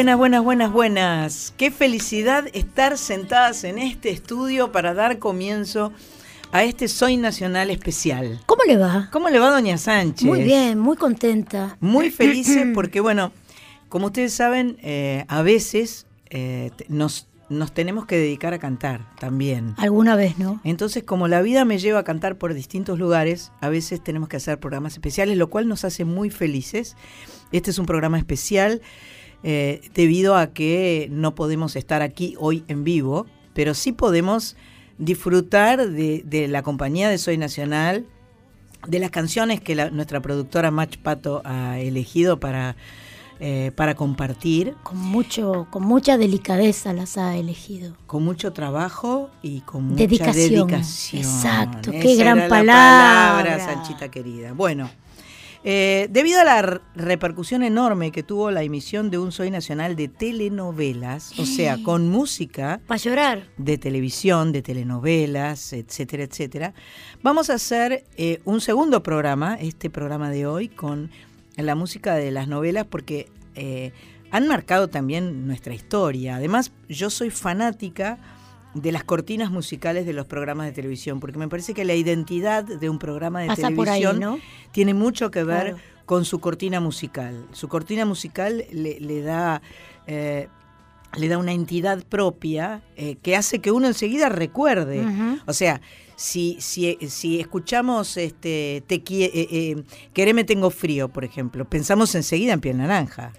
Buenas, buenas, buenas, buenas. Qué felicidad estar sentadas en este estudio para dar comienzo a este Soy Nacional especial. ¿Cómo le va? ¿Cómo le va, doña Sánchez? Muy bien, muy contenta. Muy felices porque, bueno, como ustedes saben, eh, a veces eh, nos, nos tenemos que dedicar a cantar también. Alguna vez, ¿no? Entonces, como la vida me lleva a cantar por distintos lugares, a veces tenemos que hacer programas especiales, lo cual nos hace muy felices. Este es un programa especial eh, debido a que no podemos estar aquí hoy en vivo, pero sí podemos disfrutar de, la compañía de Soy Nacional, de las canciones que nuestra productora Match Pato ha elegido para, eh, para compartir. Con, mucho, con mucha delicadeza las ha elegido. Con mucho trabajo y con mucha dedicación. Exacto, qué gran palabra. palabra, Sanchita querida. Bueno. Eh, debido a la repercusión enorme que tuvo la emisión de un Soy Nacional de telenovelas, o sea, con música. Para llorar. De televisión, de telenovelas, etcétera, etcétera. Vamos a hacer eh, un segundo programa, este programa de hoy, con la música de las novelas, porque eh, han marcado también nuestra historia. Además, yo soy fanática de las cortinas musicales de los programas de televisión, porque me parece que la identidad de un programa de televisión tiene mucho que ver con su cortina musical. Su cortina musical le, da... Eh, le da una entidad propia eh, que hace que uno enseguida recuerde. O sea, si, si, si escuchamos este, te, eh, Quereme tengo frío, por ejemplo, pensamos enseguida en piel naranja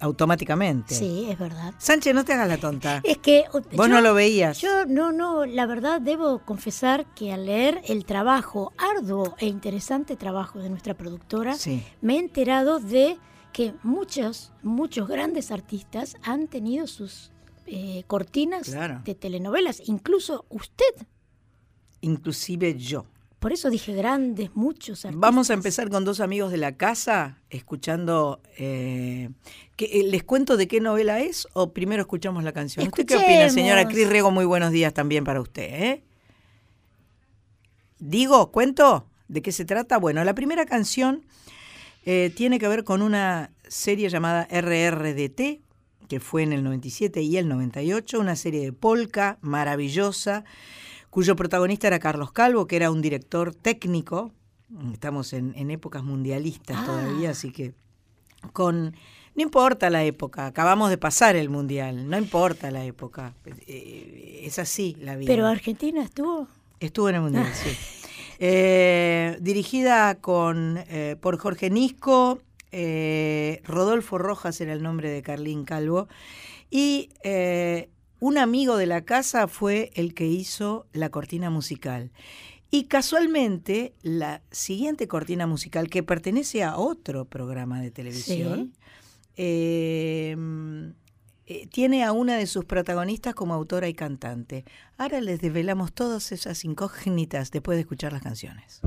automáticamente. Sí, es verdad. Sánchez, no te hagas la tonta. Es que vos no lo veías. Yo no, no, la verdad debo confesar que al leer el trabajo, arduo e interesante trabajo de nuestra productora, me he enterado de que muchos, muchos grandes artistas han tenido sus eh, cortinas de telenovelas, incluso usted. Inclusive yo. Por eso dije grandes, muchos artistas. Vamos a empezar con dos amigos de la casa, escuchando. Eh, eh, ¿Les cuento de qué novela es o primero escuchamos la canción? ¿Usted qué opina, señora Cris Riego? Muy buenos días también para usted. ¿eh? Digo, ¿cuento de qué se trata? Bueno, la primera canción tiene que ver con una serie llamada RRDT, que fue en el 97 y el 98, una serie de polka maravillosa cuyo protagonista era Carlos Calvo, que era un director técnico. Estamos en, épocas mundialistas todavía, ah. así que con... No importa la época, acabamos de pasar el mundial, no importa la época, eh, es así la vida. ¿Pero Argentina estuvo? Estuvo en el mundial, sí. Eh, dirigida con, eh, por Jorge Nisco, Rodolfo Rojas era el nombre de Carlín Calvo, y un amigo de la casa fue el que hizo la cortina musical. Y casualmente, la siguiente cortina musical, que pertenece a otro programa de televisión, em, eh, tiene a una de sus protagonistas como autora y cantante. Ahora les desvelamos todas esas incógnitas después de escuchar las canciones.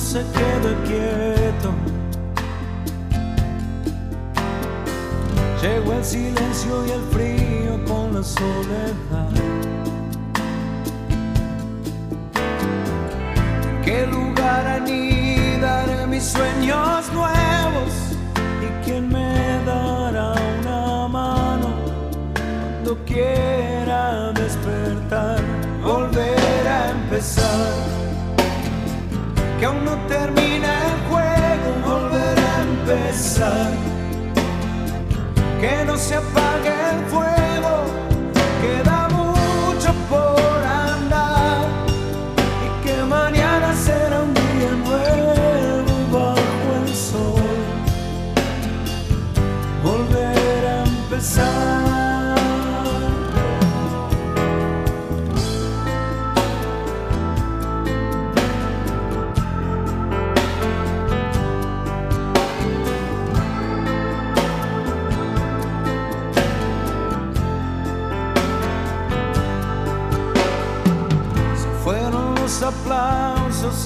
Se queda quieto. Llegó el silencio y el frío con la soledad. ¿En qué lugar anidaré mis sueños nuevos? ¿Y quién me dará una mano cuando quiera despertar? Volver a empezar que aún no termina el juego, volver a empezar, que no se apague el fuego,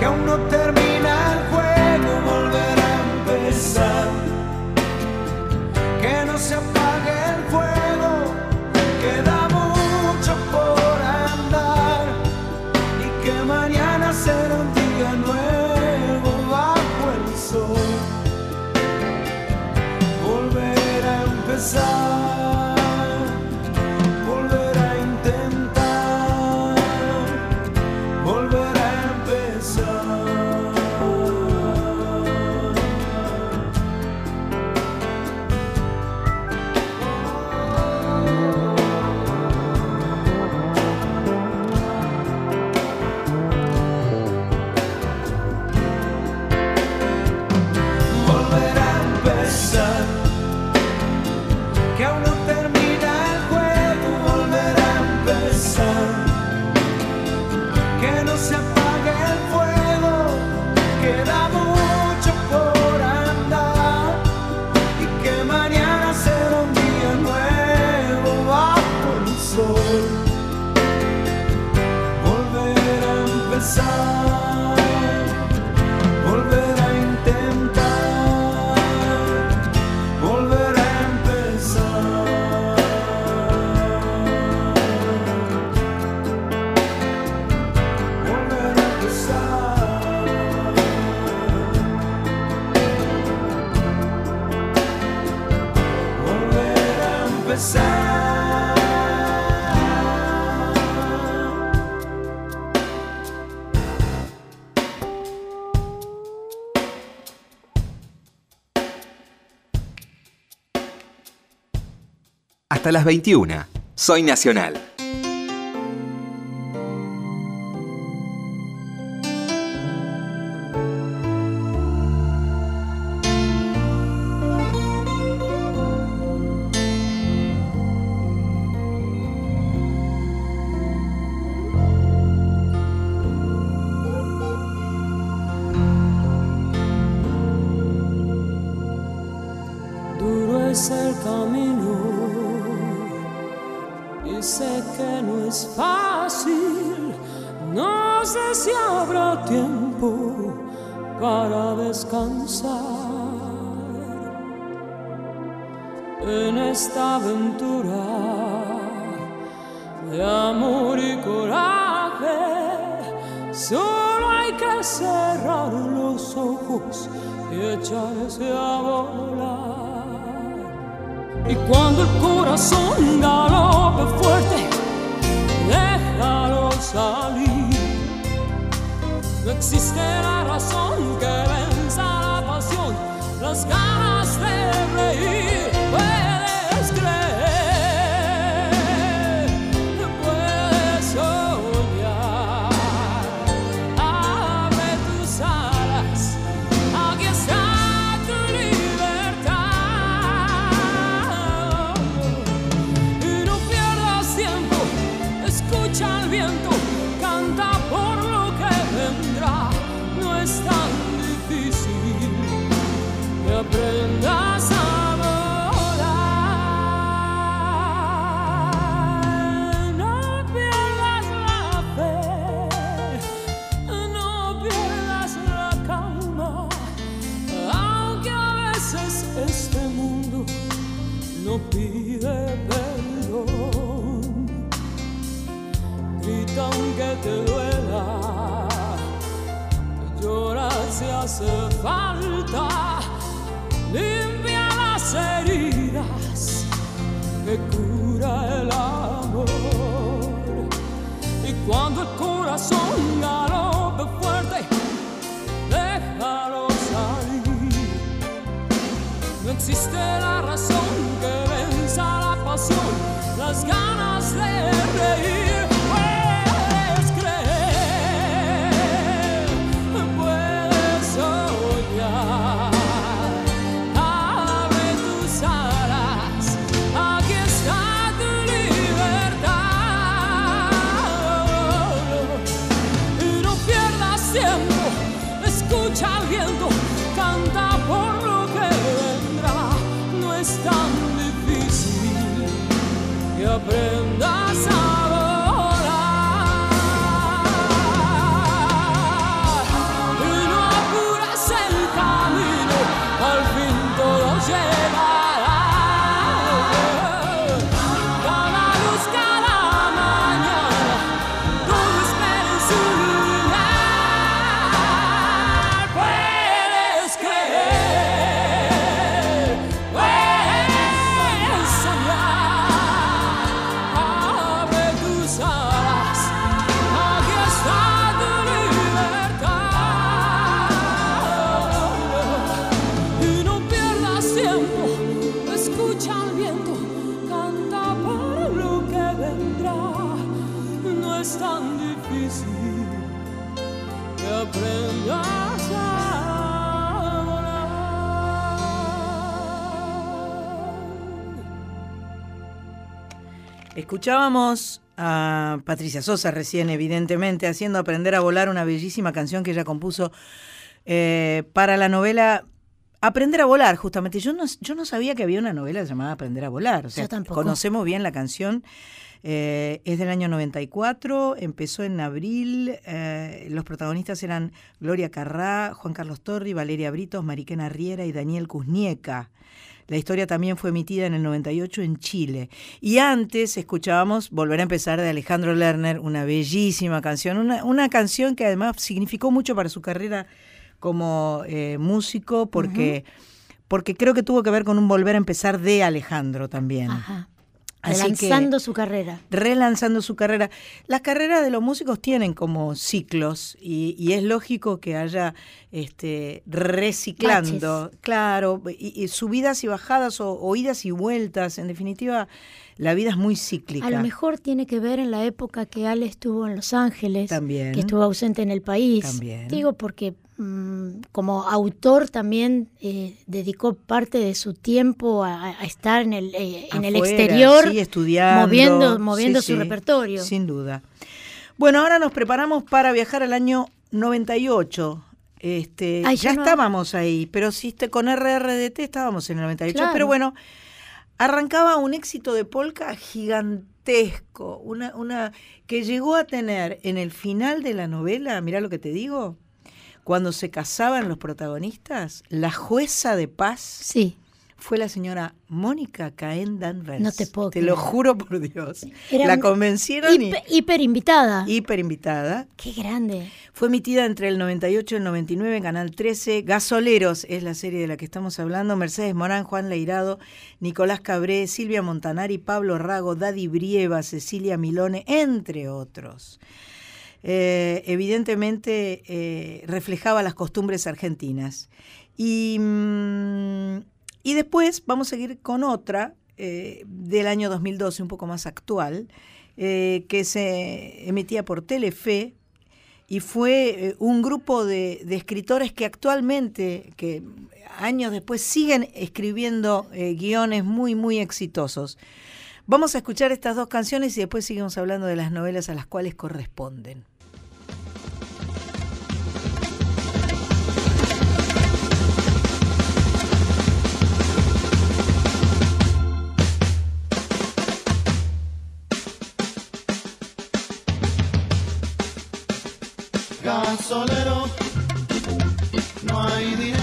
que aún no termina. hasta las 21. Soy Nacional. Escuchábamos a Patricia Sosa recién, evidentemente, haciendo aprender a volar una bellísima canción que ella compuso eh, para la novela Aprender a volar, justamente. Yo no, yo no sabía que había una novela llamada Aprender a volar. O sea, Yo tampoco. conocemos bien la canción. eh, es del año 94, empezó en abril. eh, los protagonistas eran Gloria Carrá, Juan Carlos Torri, Valeria Britos, Mariquena Riera y Daniel Kuznieka. La historia también fue emitida en el 98 en Chile. Y antes escuchábamos Volver a empezar de Alejandro Lerner, una bellísima canción, una, una canción que además significó mucho para su carrera como eh, músico, porque, porque creo que tuvo que ver con un volver a empezar de Alejandro también. Ajá. Así que- Relanzando su carrera. relanzando su carrera. Las carreras de los músicos tienen como ciclos y, y es lógico que haya este, reciclando, claro, y, y subidas y bajadas o, o idas y vueltas. En definitiva, la vida es muy cíclica. A lo mejor tiene que ver en la época que Ale estuvo en Los Ángeles, También. que estuvo ausente en el país. También. Digo porque mm, como autor también eh, dedicó parte de su tiempo a, a estar en el, eh, en el exterior, sí, estudiando, moviendo, moviendo Sí, su sí, repertorio. Sin duda. Bueno, ahora nos preparamos para viajar al año 98. Este, Ay, ya no- estábamos ahí, pero sí, con RRDT estábamos en el 98. Claro. Pero bueno, arrancaba un éxito de polka gigantesco, una, una que llegó a tener en el final de la novela, mirá lo que te digo, cuando se casaban los protagonistas, la jueza de paz Sí, fue la señora Mónica Caen Danvers. No te puedo Te creer. lo juro por Dios. Era la convencieron y hiper invitada. hiper invitada. Qué grande. Fue emitida entre el 98 y el 99 en Canal 13. Gasoleros es la serie de la que estamos hablando. Mercedes Morán, Juan Leirado, Nicolás Cabré, Silvia Montanari, Pablo Rago, Daddy Brieva, Cecilia Milone, entre otros. Eh, evidentemente eh, reflejaba las costumbres argentinas. Y, mm, y después vamos a seguir con otra eh, del año 2012, un poco más actual, que se emitía por Telefe y fue un grupo de, escritores que actualmente, que años después siguen escribiendo guiones muy, muy exitosos. Vamos a escuchar estas dos canciones y después seguimos hablando de las novelas a las cuales corresponden. Gasolero, no hay dinero.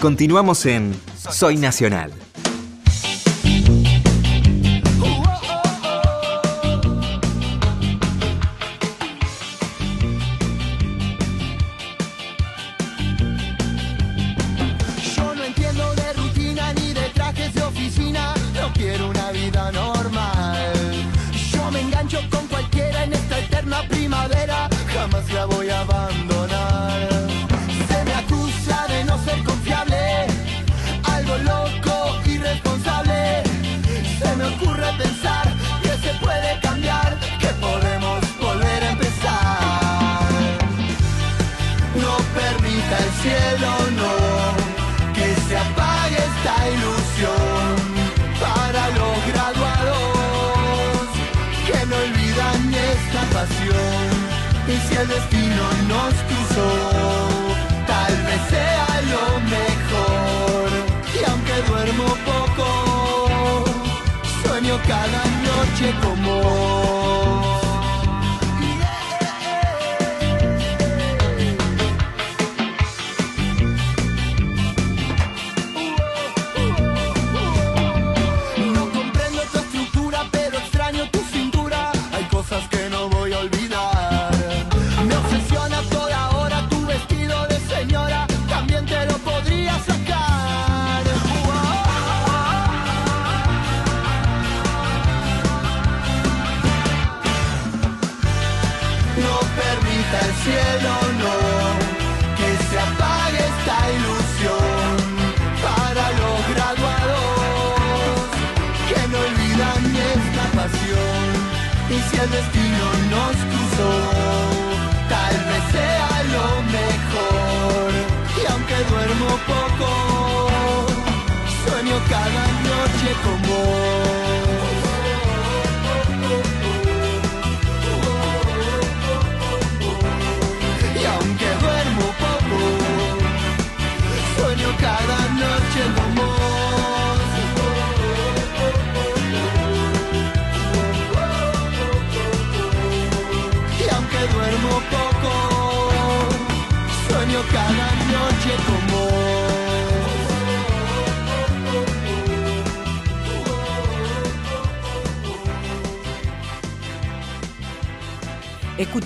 Continuamos en Soy Nacional.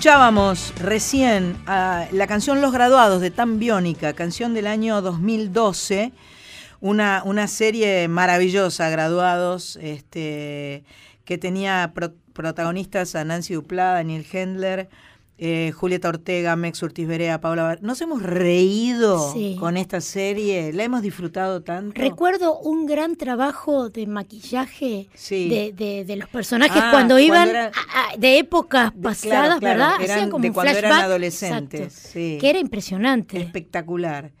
Escuchábamos recién a la canción Los Graduados de Tan Biónica, canción del año 2012, una, una serie maravillosa, Graduados, este, que tenía pro- protagonistas a Nancy Duplá, Daniel Hendler, eh, Julieta Ortega, Mex Urtiz Berea, Paula Bar- Nos hemos reído Sí. con esta serie, la hemos disfrutado tanto. Recuerdo un gran trabajo de maquillaje Sí. de, de- de los personajes Ah, cuando cuando iban era- a- a- de épocas pasadas, claro, claro, ¿verdad? eran Hacían como de un cuando eran adolescentes, sí. Que era impresionante. Espectacular.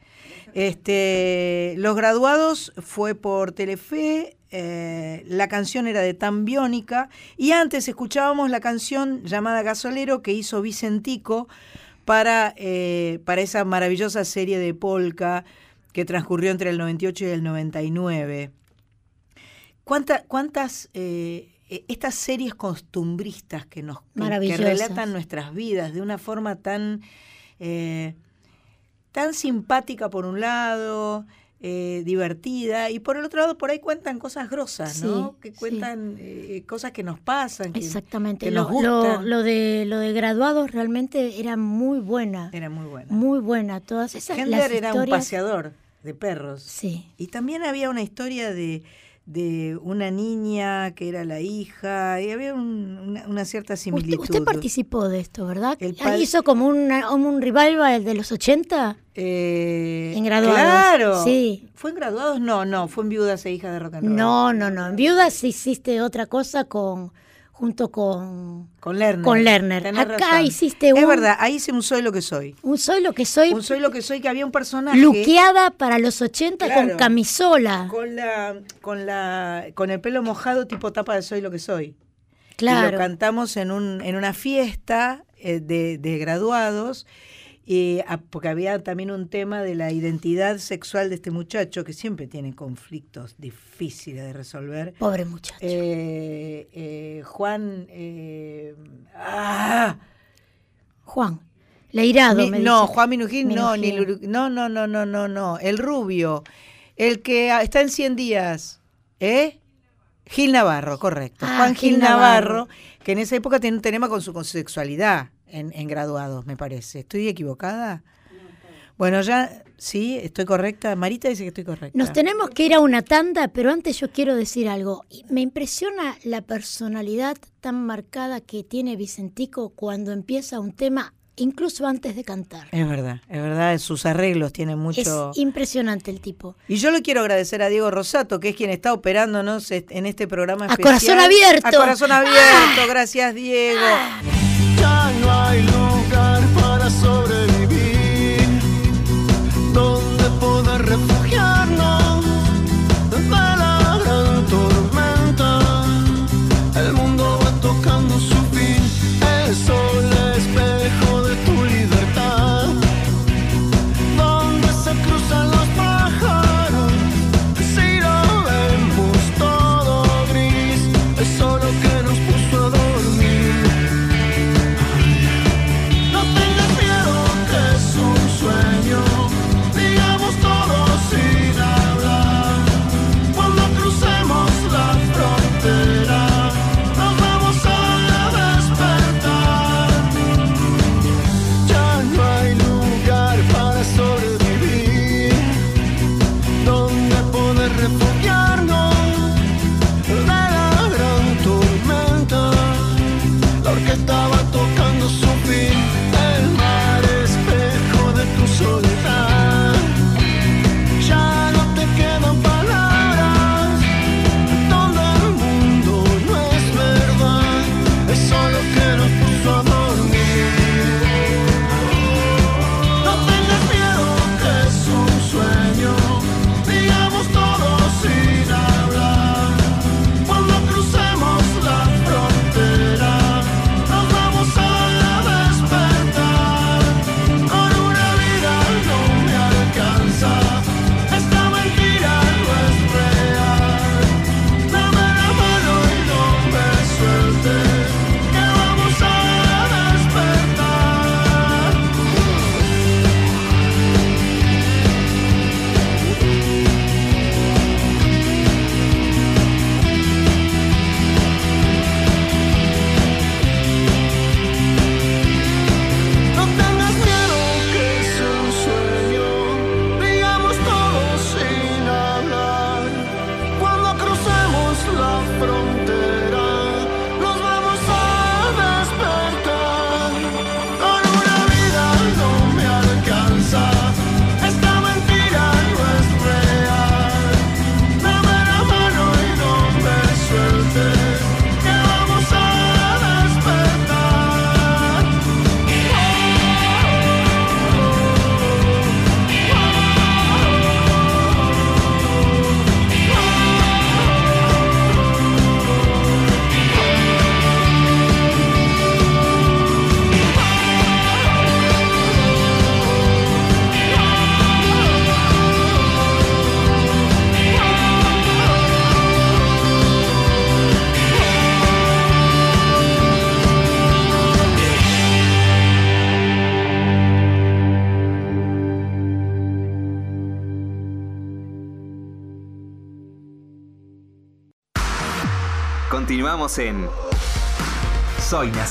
Este, Los graduados fue por Telefe, eh, la canción era de Tan Biónica, y antes escuchábamos la canción llamada Gasolero que hizo Vicentico para, eh, para esa maravillosa serie de polka que transcurrió entre el 98 y el 99. ¿Cuánta- ¿Cuántas eh, estas series costumbristas que nos que- relatan nuestras vidas de una forma tan tan simpática por un lado, eh, divertida, y por el otro lado por ahí cuentan cosas grosas, ¿no? Sí, Que sí. cuentan eh, cosas que nos pasan, que, Exactamente. que nos lo- lo de lo de graduados realmente era muy buena. Era muy buena. Muy buena. Todas esas Hendler las era un historias- paseador de perros. Sí. Y también había una historia de, de una niña que era la hija, y había un- una, una cierta similitud. usted participó de esto, ¿verdad? El Ah, ¿Hizo como, una, un revival de los 80? Eh, En graduados, Claro. sí. ¿Fue en graduados? No, no, fue en viudas e hijas de rock and roll. No, no, no. En Viudas hiciste otra cosa con junto con Con Lerner. Con Lerner. Acá razón. hiciste Es un- verdad, ahí hice un Soy lo que soy. un Soy lo que soy, Un Soy lo que soy, que había un personaje. luqueada para los 80 con Claro. camisola. Con, la, con, la, con el pelo mojado, tipo tapa de Soy lo que soy. Y claro. lo cantamos en, un, en una fiesta eh, de, de graduados, ah, porque había también un tema de la identidad sexual de este muchacho, que siempre tiene conflictos difíciles de resolver. Pobre muchacho. Eh, eh, Juan. eh, ah, Juan. Leirado, me No, dice. Juan Minujín, no, ni el- no, no, no, no, no, no, el rubio, el que está en 100 días, ¿eh? Gil Navarro, correcto. Ah, Juan Gil, Gil Navarro, Navarro. que en esa época tiene un tema con su con su sexualidad en, en graduados, me parece. ¿Estoy equivocada? Bueno, ya, sí, estoy correcta. Marita dice que estoy correcta. Nos tenemos que ir a una tanda, pero antes yo quiero decir algo. Y Me impresiona la personalidad tan marcada que tiene Vicentico cuando empieza un tema, incluso antes de cantar. Es verdad, es verdad, sus arreglos tienen mucho... Es impresionante el tipo. Y yo le quiero agradecer a Diego Rosato, que es quien está operándonos en este programa A especial. corazón abierto. A corazón abierto, gracias Diego. Ya no. hay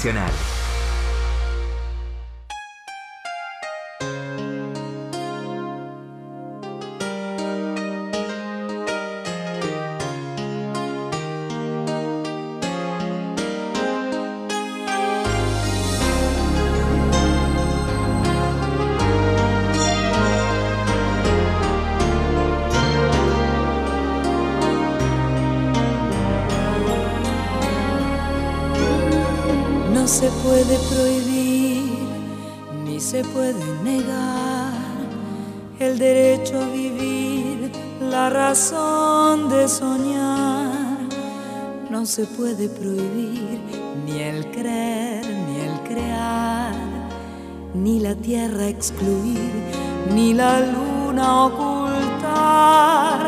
Soy excluir, ni la luna ocultar.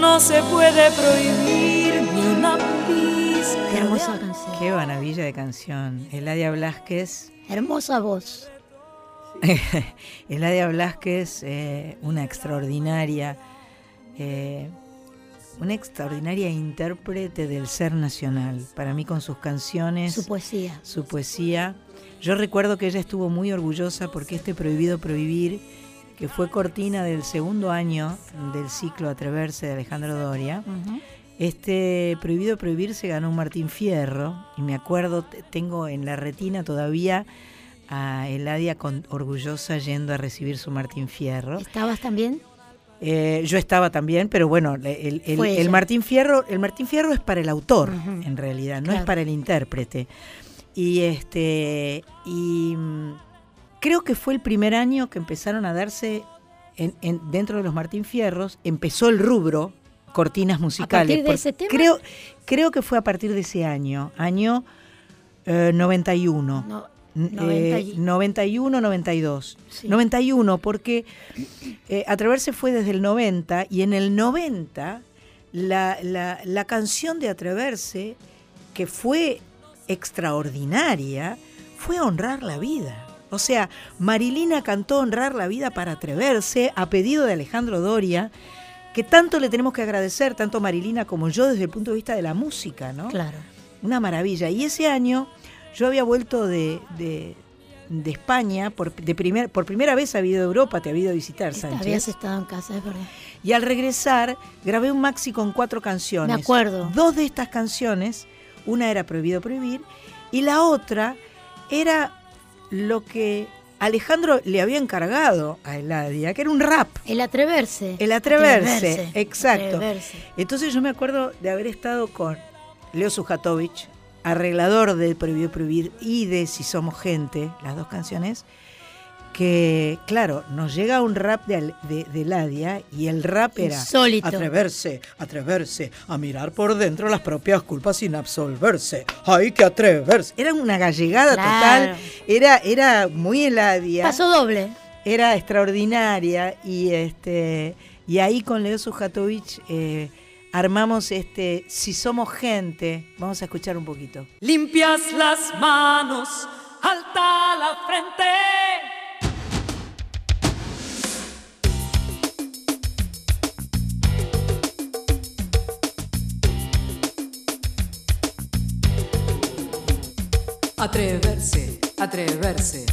No se puede prohibir ni una pizca. Qué hermosa canción. Qué maravilla de canción. Eladia Blasquez. Hermosa voz. Eladia Blasquez, eh, una extraordinaria, eh, una extraordinaria intérprete del ser nacional. Para mí con sus canciones, su poesía, su poesía. Yo recuerdo que ella estuvo muy orgullosa porque este Prohibido Prohibir, que fue cortina del segundo año del ciclo Atreverse de Alejandro Doria, este Prohibido Prohibir se ganó un Martín Fierro y me acuerdo, tengo en la retina todavía a Eladia con, orgullosa yendo a recibir su Martín Fierro. ¿Estabas también? Eh, yo estaba también, pero bueno, el, Martín Fierro, el Martín Fierro es para el autor, en realidad, no es para el intérprete. Y este y mm, creo que fue el primer año que empezaron a darse en, dentro de los Martín Fierros, empezó el rubro cortinas musicales. de ese tema? Creo, creo que fue a partir de ese año, año 91. Eh, no, 91, 92. 91, porque eh, Atreverse fue desde el 90 y en el 90 la, la, canción de Atreverse, que fue extraordinaria, fue honrar la vida. O sea, Marilina cantó Honrar la vida para atreverse a pedido de Alejandro Doria, que tanto le tenemos que agradecer, tanto Marilina como yo, desde el punto de vista de la música, ¿no? Claro. Una maravilla. Y ese año yo había vuelto de, de, España, por, de primer, por primera vez había ido a Europa, te había ido a visitar, Sánchez. Habías estado en casa, es verdad. Y al regresar, grabé un maxi con cuatro canciones. Me acuerdo. Dos de estas canciones, una era Prohibido Prohibir, y la otra era lo que Alejandro le había encargado a Eladia, que era un rap. El atreverse. El atreverse, exacto. Entonces yo me acuerdo de haber estado con Leo Sujatovich, arreglador de Prohibido Prohibir y de Si Somos Gente, las dos canciones, que, claro, nos llega un rap de, de, Ladia y el rap era atreverse, atreverse a mirar por dentro las propias culpas sin absolverse. Hay que atreverse. Era una gallegada total, era, era muy Eladia. Paso doble. Era extraordinaria y este y ahí con Leo Sujatovich eh, armamos este Si somos gente. Vamos a escuchar un poquito. Limpias las manos, alta la frente. Atreverse, atreverse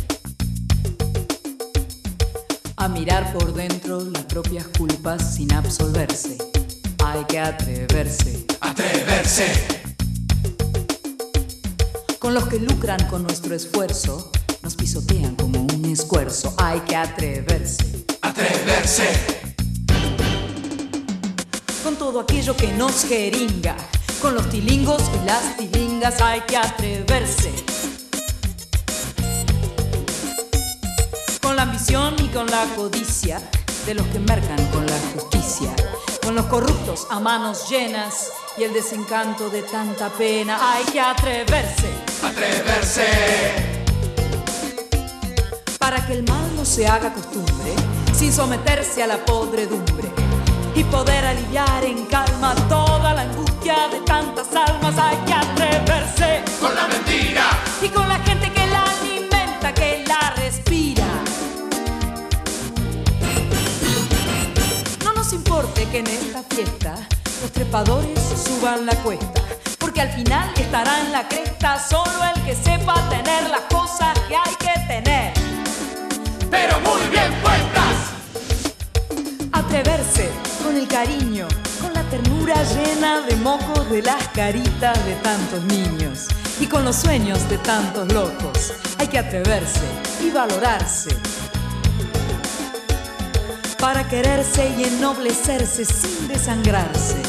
a mirar por dentro las propias culpas sin absolverse hay que atreverse. Atreverse. Con los que lucran con nuestro esfuerzo, nos pisotean como un esfuerzo. Hay que atreverse. Atreverse. Con todo aquello que nos jeringa, con los tilingos y las tilingas, hay que atreverse. Con la ambición y con la codicia de los que mercan con la justicia con los corruptos a manos llenas y el desencanto de tanta pena. Hay que atreverse, atreverse. Para que el mal no se haga costumbre, sin someterse a la podredumbre y poder aliviar en calma toda la angustia de tantas almas. Hay que atreverse con la mentira y con la gente que la alimenta, que la respira. importe que en esta fiesta los trepadores suban la cuesta, porque al final estará en la cresta solo el que sepa tener las cosas que hay que tener. Pero muy bien puestas. Atreverse con el cariño, con la ternura llena de mocos de las caritas de tantos niños y con los sueños de tantos locos. Hay que atreverse y valorarse para quererse y ennoblecerse sin desangrarse.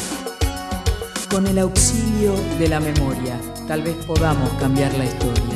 Con el auxilio de la memoria, tal vez podamos cambiar la historia.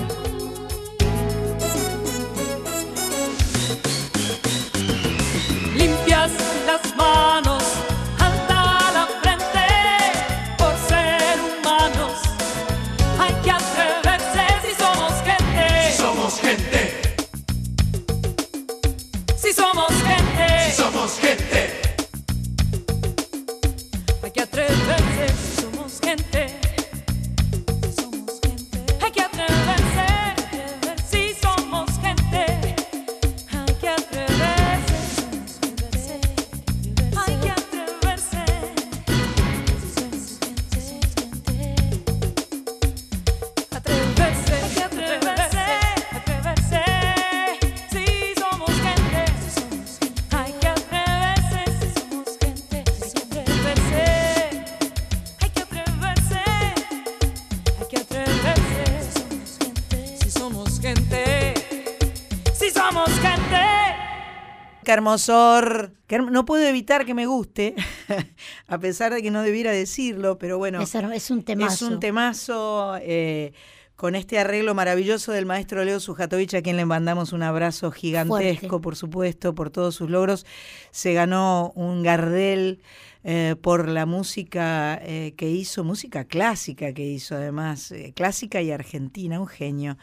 Qué hermosor. no puedo evitar que me guste, a pesar de que no debiera decirlo, pero bueno. Es, es un temazo. Es un temazo. Eh, con este arreglo maravilloso del maestro Leo Sujatovich, a quien le mandamos un abrazo gigantesco, por supuesto, por todos sus logros. Se ganó un Gardel eh, por la música eh, que hizo, música clásica que hizo además, eh, clásica y argentina, un genio,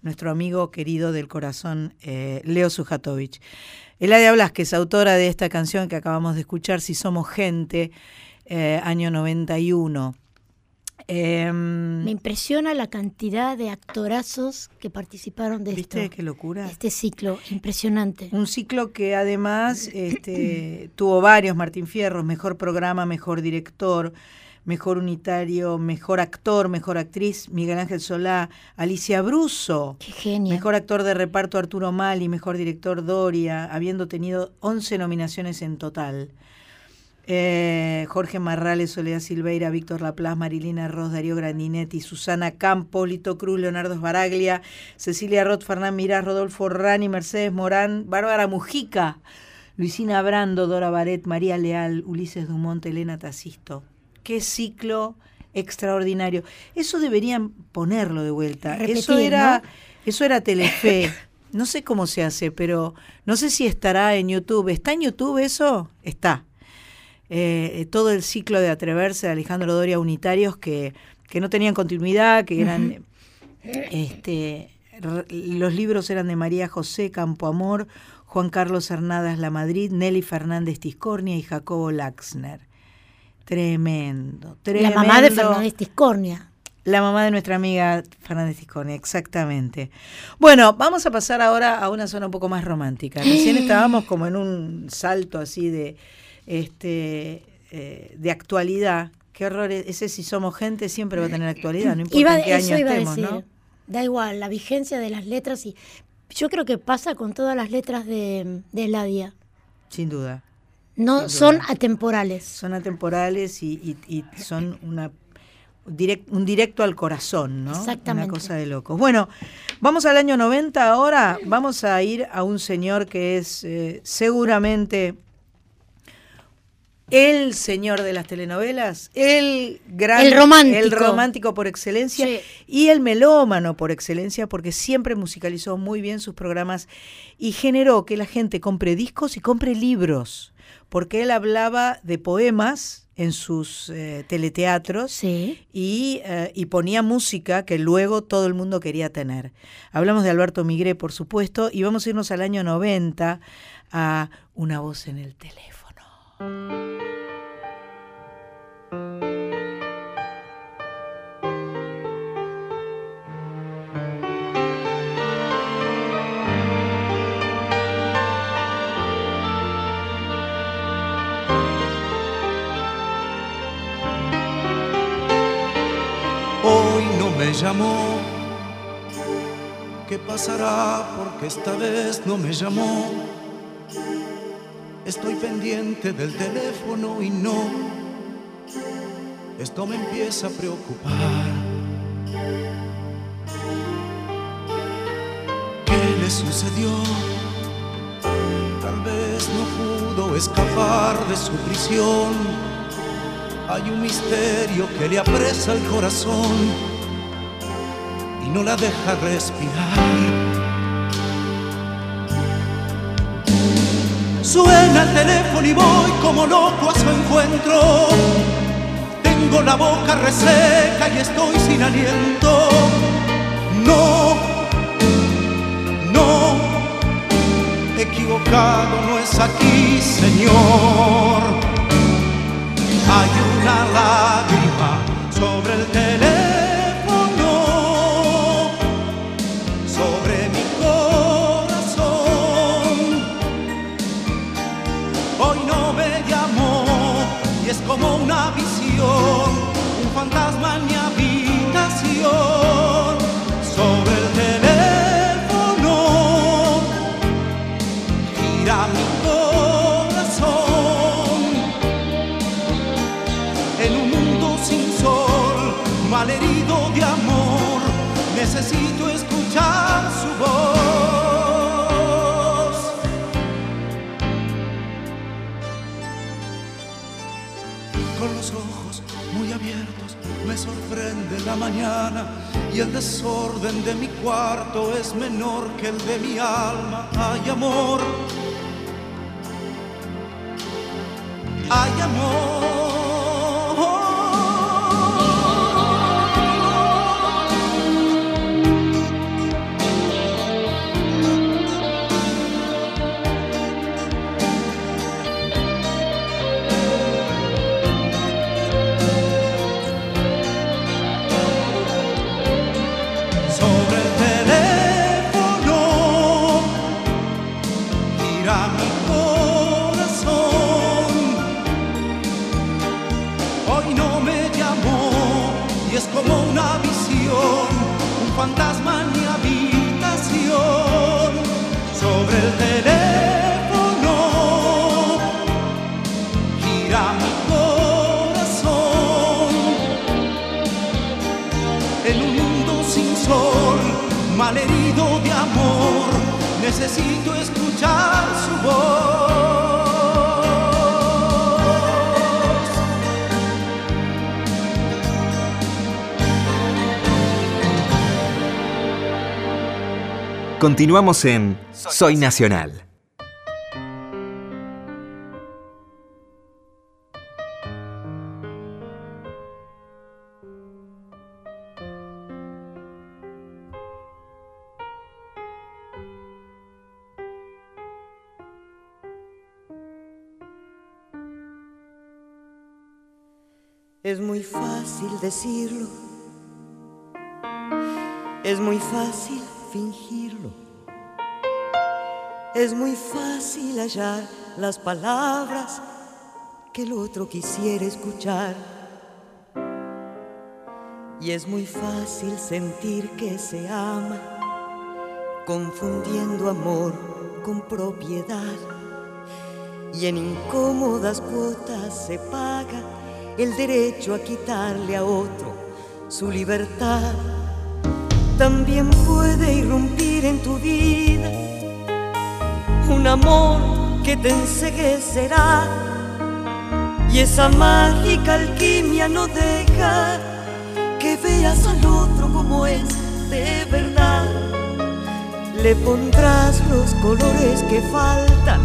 nuestro amigo querido del corazón, Leo Sujatovich. Eladia Blasquez, autora de esta canción que acabamos de escuchar, Si Somos Gente, año 91. Em, Me impresiona la cantidad de actorazos que participaron de ¿Viste qué locura? Este ciclo, impresionante. Un ciclo que además este, tuvo varios Martín Fierros, mejor programa, mejor director, mejor unitario, mejor actor, mejor actriz, Miguel Ángel Solá, Alicia Bruso. Qué genio. Mejor actor de reparto Arturo Mali, mejor director Doria, habiendo tenido 11 nominaciones en total. Eh, Jorge Marrales, Soledad Silveira, Víctor Laplace, Marilina Ross, Darío Grandinetti, Susana Campos, Lito Cruz, Leonardo Baraglia, Cecilia Roth, Fernán Mirás, Rodolfo Rani, Mercedes Morán, Bárbara Mujica, Luisina Brando, Dora Baret, María Leal, Ulises Dumont, Elena Tacisto. Qué ciclo extraordinario. Eso deberían ponerlo de vuelta. eso era, eso era Telefe. No sé cómo se hace, pero no sé si estará en YouTube. ¿Está en YouTube eso? Está. Eh, todo el ciclo de Atreverse de Alejandro Doria Unitarios que, que no tenían continuidad, que eran... este, los libros eran de María José Campoamor, Juan Carlos Hernadas La Madrid, Nelly Fernández Tiscornia y Jacobo Laxner. Tremendo, tremendo. La mamá de Fernández Tiscornia. La mamá de nuestra amiga Fernández Tiscornia, exactamente. Bueno, vamos a pasar ahora a una zona un poco más romántica. Recién estábamos como en un salto así de, este, eh, de actualidad. Qué horror, ese si somos gente siempre va a tener actualidad, no importa en qué año estemos, ¿no? Da igual, la vigencia de las letras y yo creo que pasa con todas las letras de, de Ladia. Sin duda. No, son atemporales. Son atemporales y, y, son una un directo al corazón, ¿no? Exactamente. Una cosa de locos. Bueno, vamos al año 90 ahora. Vamos a ir a un señor que es eh, seguramente el señor de las telenovelas, el gran el romántico, el romántico por excelencia y el melómano por excelencia porque siempre musicalizó muy bien sus programas y generó que la gente compre discos y compre libros, porque él hablaba de poemas en sus eh, teleteatros y, eh, y, ponía música que luego todo el mundo quería tener. Hablamos de Alberto Migré, por supuesto, y vamos a irnos al año 90 a Una voz en el teléfono. Me llamó. ¿Qué pasará? Porque esta vez no me llamó Estoy pendiente del teléfono y no, esto me empieza a preocupar. ¿Qué le sucedió? Tal vez no pudo escapar de su prisión. Hay un misterio que le apresa el corazón no la deja respirar. Suena el teléfono y voy como loco a su encuentro. Tengo la boca reseca y estoy sin aliento. No, no, equivocado no es aquí, Señor. Hay una lágrima sobre el con los ojos muy abiertos me sorprende la mañana y el desorden de mi cuarto es menor que el de mi alma. Hay amor, hay amor. Fantasma en mi habitación. Sobre el teléfono gira mi corazón. En un mundo sin sol malherido de amor necesito escuchar su voz Continuamos en Soy Nacional. Es muy fácil decirlo, es muy fácil fingirlo. Es muy fácil hallar las palabras que el otro quisiera escuchar. Y es muy fácil sentir que se ama, confundiendo amor con propiedad. Y en incómodas cuotas se paga el derecho a quitarle a otro su libertad también puede irrumpir en tu vida un amor que te enseguecerá y esa mágica alquimia no deja que veas al otro como es de verdad. Le pondrás los colores que faltan,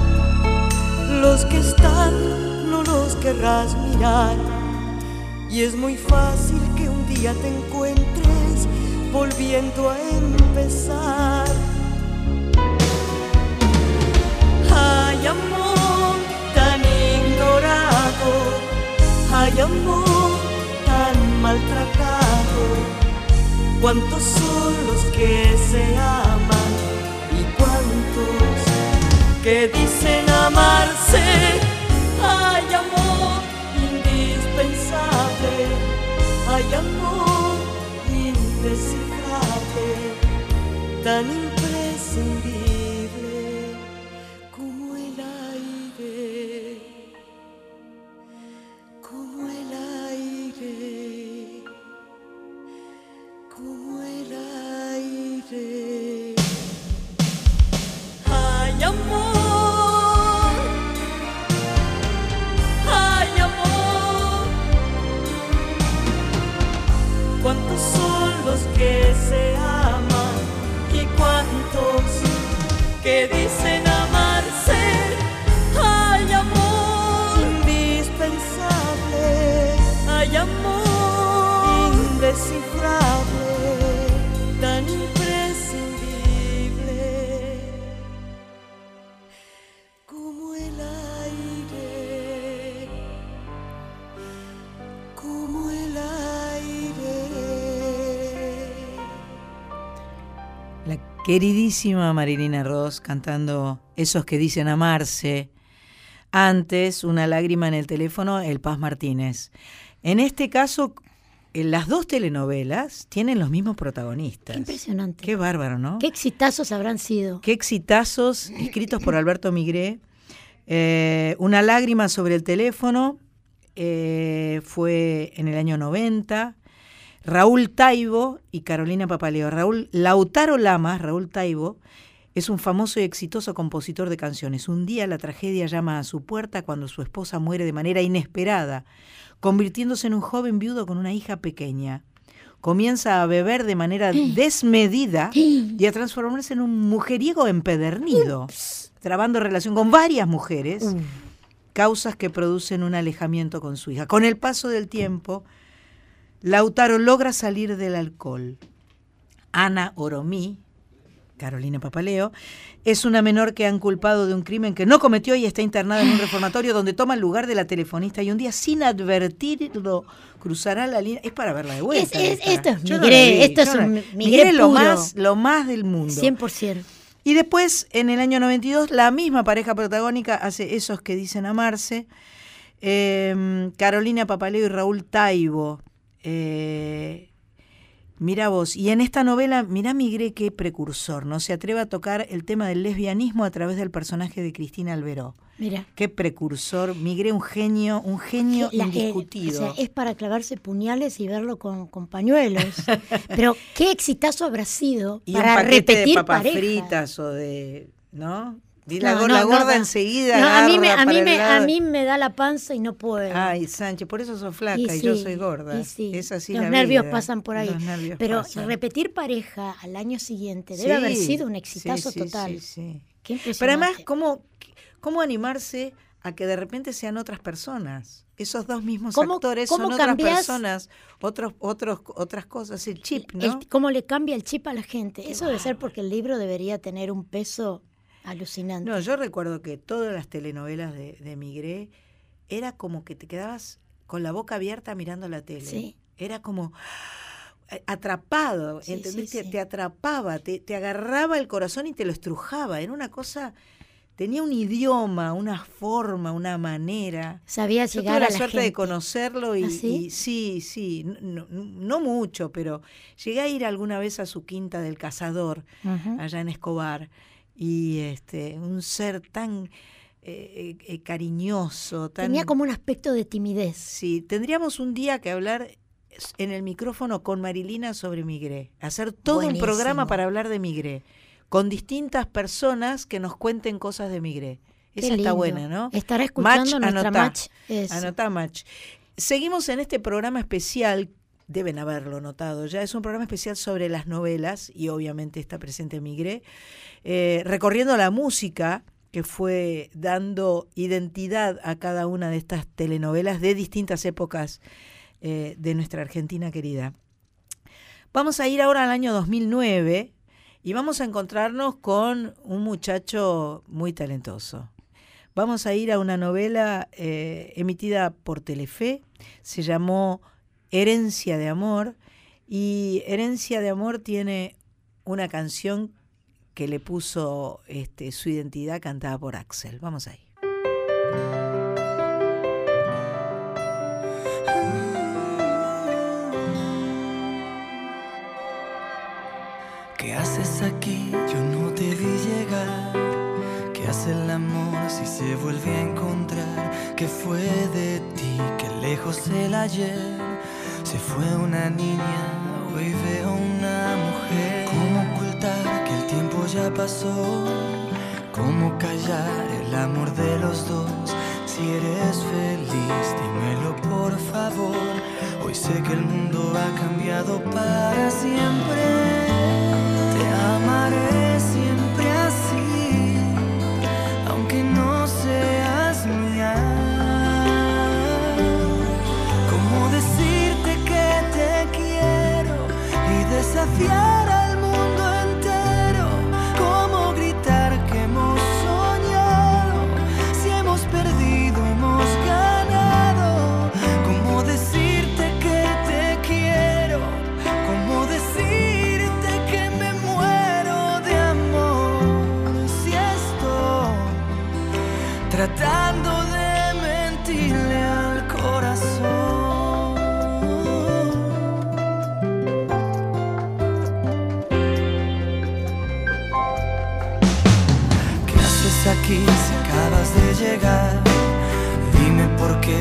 los que están no los querrás mirar y es muy fácil que un día te encuentres volviendo a empezar. Tan ignorado, hay amor tan maltratado. ¿Cuántos son los que se aman y cuántos que dicen amarse? Hay amor indispensable, hay amor indescifrable, tan imprescindible queridísima Marilina Ross cantando Esos que dicen amarse. Antes, Una lágrima en el teléfono, El Paz Martínez. En este caso, en las dos telenovelas tienen los mismos protagonistas. Qué impresionante. Qué bárbaro, ¿no? Qué exitazos habrán sido. Qué exitazos, escritos por Alberto Migré. Eh, una lágrima sobre el teléfono eh, fue en el año 90. Raúl Taibo y Carolina Papaleo. Raúl Lautaro Lamas, Raúl Taibo, es un famoso y exitoso compositor de canciones. Un día la tragedia llama a su puerta cuando su esposa muere de manera inesperada, convirtiéndose en un joven viudo con una hija pequeña. comienza a beber de manera desmedida y a transformarse en un mujeriego empedernido, trabando relación con varias mujeres, causas que producen un alejamiento con su hija. Con el paso del tiempo, Lautaro logra salir del alcohol. Ana Oromí, Carolina Papaleo, es una menor que han culpado de un crimen que no cometió y está internada en un reformatorio donde toma el lugar de la telefonista y un día sin advertirlo cruzará la línea. Es para verla de vuelta. esto es migré, esto es un migré lo más, lo más del mundo. 100%. Y después, en el año 92, la misma pareja protagónica hace Esos que dicen amarse. Em, Carolina Papaleo y Raúl Taibo. Eh, Mira vos, y en esta novela, mira Migré qué precursor, ¿no? Se atreve a tocar el tema del lesbianismo a través del personaje de Cristina Alberó. Mira. Qué precursor, Migré un genio, un genio indiscutido. o sea, es para clavarse puñales y verlo con, pañuelos. Pero qué exitazo habrá sido y para un repetir de papas pareja. fritas o de, ¿no? No, la, no, la no gorda da. enseguida. No, a mí me, agarra a mí para me, el a lado. mí me da la panza y no puedo. Ay, Sánchez, por eso sos flaca y, Y yo soy gorda. y sí. Es así Los la nervios vida. pasan por ahí. Pero pasan. repetir pareja al año siguiente debe Sí, haber sido un exitazo total. sí, sí. Qué Pero además, ¿cómo, ¿cómo animarse a que de repente sean otras personas? Esos dos mismos ¿Cómo- actores cómo son otras personas, otros, otros, otras cosas, el chip, ¿no? El- cómo le cambia el chip a la gente. Eso debe ser porque el libro debería tener un peso alucinante. No, yo recuerdo que todas las telenovelas de, de Migré era como que te quedabas con la boca abierta mirando la tele. Sí. Era como atrapado, Sí, ¿entendés? sí, Te- sí. Te, atrapaba, te, te agarraba el corazón y te lo estrujaba. Era una cosa, tenía un idioma, una forma, una manera. Sabía Yo llegar tuve la a la suerte gente. de conocerlo y, ¿Ah, sí? y sí, sí, no, no- mucho, pero llegué a ir alguna vez a su quinta del cazador, allá en Escobar, y este, un ser tan eh, eh, eh, cariñoso, tan... Tenía como un aspecto de timidez. Sí, tendríamos un día que hablar en el micrófono con Marilina sobre Migré, hacer todo Buenísimo. un programa para hablar de Migré, con distintas personas que nos cuenten cosas de Migré. Esa está buena, ¿no? Estará escuchando nuestra anotá. match. Eso. Anotá, Match. Seguimos en este programa especial, deben haberlo notado ya, es un programa especial sobre las novelas y obviamente está presente Migré, eh, recorriendo la música que fue dando identidad a cada una de estas telenovelas de distintas épocas eh, de nuestra Argentina querida. Vamos a ir ahora al año 2009 y vamos a encontrarnos con un muchacho muy talentoso. Vamos a ir a una novela eh, emitida por Telefe, se llamó Herencia de Amor y Herencia de Amor tiene una canción que le puso este, su identidad cantada por Axel. Vamos ahí. ¿Qué haces aquí? Yo no te vi llegar. ¿Qué hace el amor si se vuelve a encontrar? ¿Qué fue de ti? Que lejos el ayer se fue una niña, hoy veo una mujer. ¿Cómo ocultar que el tiempo ya pasó? ¿Cómo callar el amor de los dos? Si eres feliz, dímelo por favor. Hoy sé que el mundo ha cambiado para siempre. Te amaré desafiar al mundo entero? ¿Cómo gritar que hemos soñado? Si hemos perdido, hemos ganado. ¿Cómo decirte que te quiero? ¿Cómo decirte que me muero de amor? Si estoy tratando llegar? Dime por qué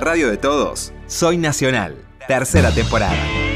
radio de todos, Soy Nacional, tercera temporada.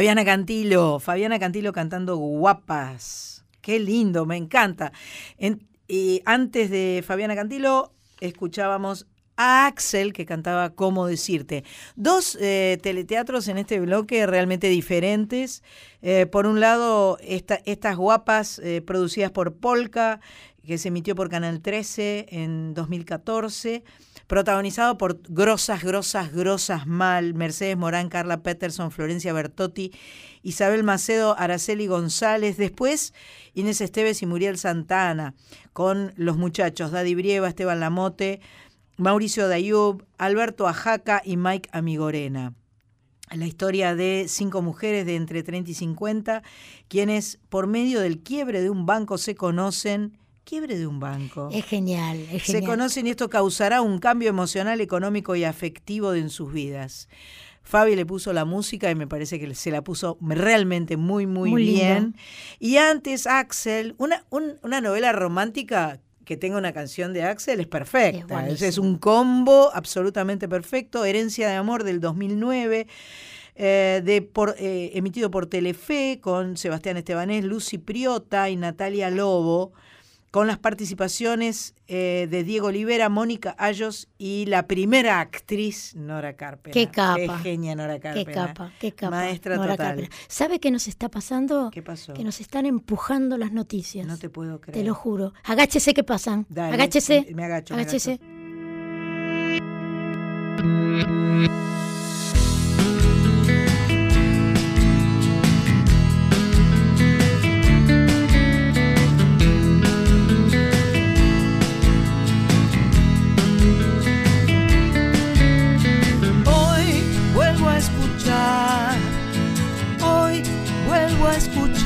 Fabiana Cantilo, Fabiana Cantilo cantando Guapas. Qué lindo, me encanta. y antes de Fabiana Cantilo, escuchábamos a Axel que cantaba Cómo decirte. Dos eh, teleteatros en este bloque realmente diferentes. Eh, por un lado, estas guapas eh, producidas por Polka, que se emitió por Canal 13 en 2014 protagonizado por grosas, grosas, grosas mal, Mercedes Morán, Carla Peterson, Florencia Bertotti, Isabel Macedo, Araceli González, después Inés Esteves y Muriel Santana, con los muchachos Daddy Brieva, Esteban Lamote, Mauricio Dayub, Alberto Ajaca y Mike Amigorena. La historia de cinco mujeres de entre 30 y 50, quienes por medio del quiebre de un banco se conocen quiebre de un banco. Es genial, es genial. Se conocen y esto causará un cambio emocional, económico y afectivo en sus vidas. Fabi le puso la música y me parece que se la puso realmente muy, muy, bien. Y antes, Axel, una, una novela romántica que tenga una canción de Axel es perfecta. Es, un combo absolutamente perfecto. Herencia de Amor del 2009. Eh, de por, eh, emitido por Telefe con Sebastián Estebanés, Lucy Priota y Natalia Lobo con las participaciones eh, de Diego Olivera, Mónica Ayos y la primera actriz Nora Carpena. Qué capa. Qué genia Nora Carpena. Qué capa, qué capa. Maestra total. ¿Sabe qué nos está pasando? ¿Qué pasó? Que nos están empujando las noticias. No te puedo creer. Te lo juro. Agáchese que pasan. Agáchese. Me agacho. Agáchese.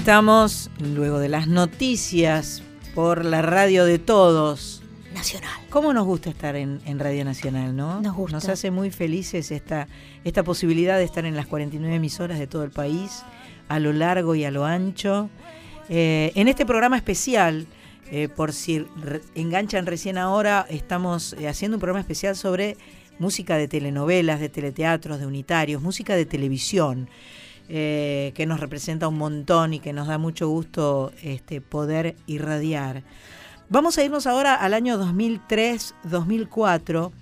Estamos, luego de las noticias por la radio de todos. Nacional. ¿Cómo nos gusta estar en, Radio Nacional, no? Nos gusta. Nos hace muy felices esta, esta posibilidad de estar en las 49 emisoras de todo el país, a lo largo y a lo ancho. Eh, en este programa especial, eh, por si enganchan recién ahora, estamos eh, haciendo un programa especial sobre música de telenovelas, de teleteatros, de unitarios, música de televisión. Eh, que nos representa un montón y que nos da mucho gusto este, poder irradiar. Vamos a irnos ahora al año 2003-2004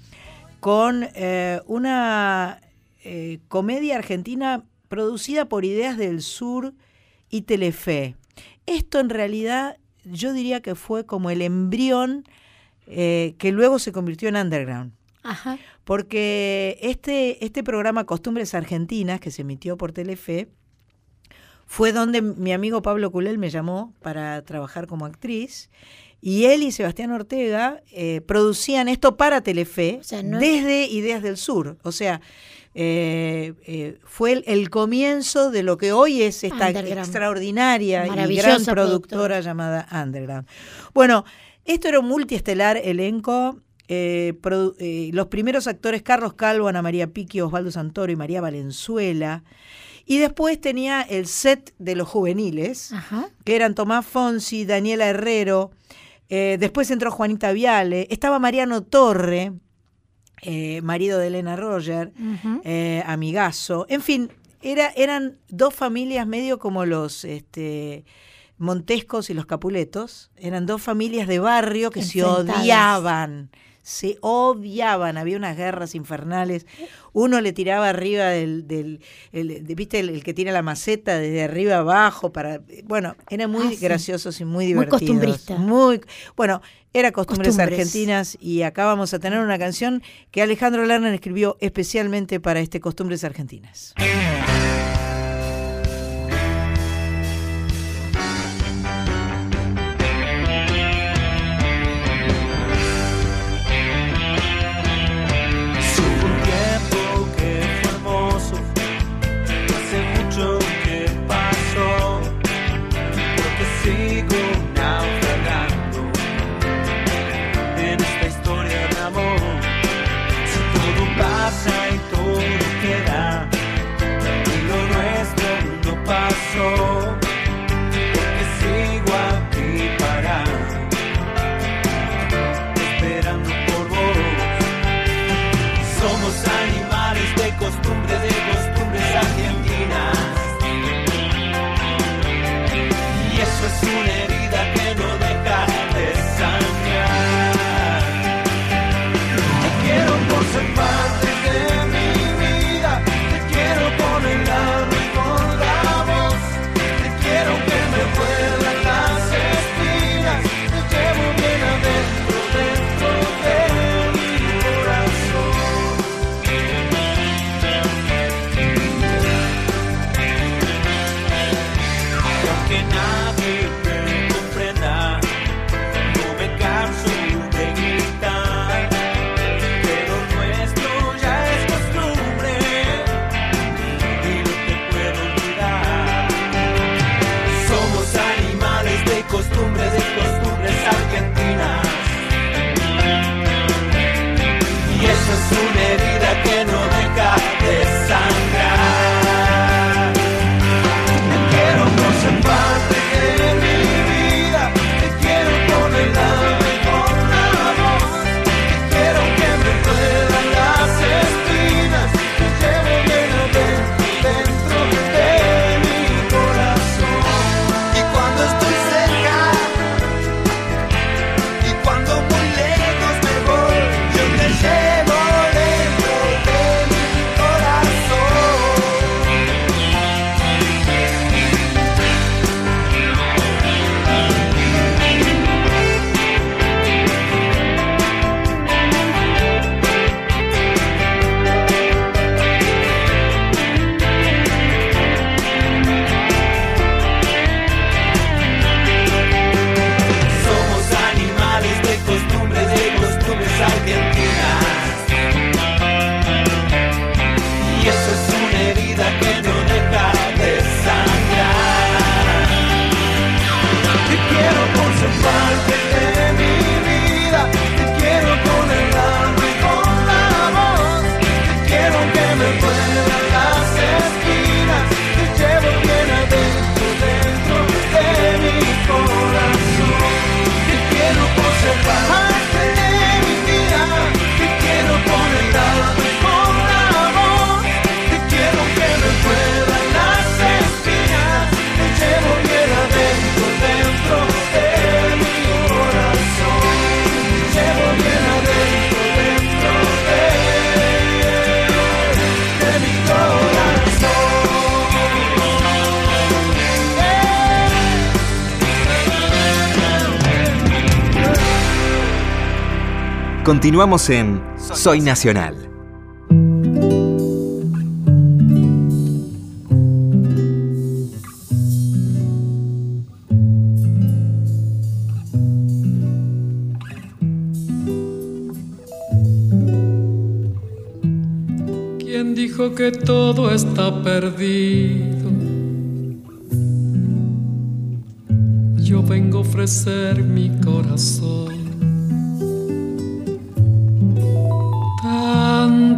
con eh, una eh, comedia argentina producida por Ideas del Sur y Telefe. Esto en realidad yo diría que fue como el embrión que luego se convirtió en underground. Porque este, este programa Costumbres Argentinas, que se emitió por Telefe, fue donde mi amigo Pablo Culel me llamó para trabajar como actriz. Y él y Sebastián Ortega eh, producían esto para Telefe desde Ideas del Sur. O sea, eh, eh, fue el, comienzo de lo que hoy es esta extraordinaria y gran productora llamada Underground. Bueno, esto era un multiestelar elenco eh, eh, los primeros actores Carlos Calvo, Ana María Piqui, Osvaldo Santoro y María Valenzuela. Y después tenía el set de los juveniles, que eran Tomás Fonsi, Daniela Herrero. Eh, después entró Juanita Viale. Estaba Mariano Torre, marido de Elena Roger, amigazo. En fin, era, eran dos familias medio como los este, Montescos y los Capuletos. Eran dos familias de barrio que se odiaban se odiaban, había unas guerras infernales. Uno le tiraba arriba del, del viste, el, que tiene la maceta desde arriba abajo para, bueno, eran muy ah, graciosos y muy divertidos. Muy costumbrista. Muy, bueno, era costumbres, argentinas y acá vamos a tener una canción que Alejandro Lerner escribió especialmente para este Costumbres Argentinas. Continuamos en Soy Nacional. ¿Quién dijo que todo está perdido? Yo vengo a ofrecer mi corazón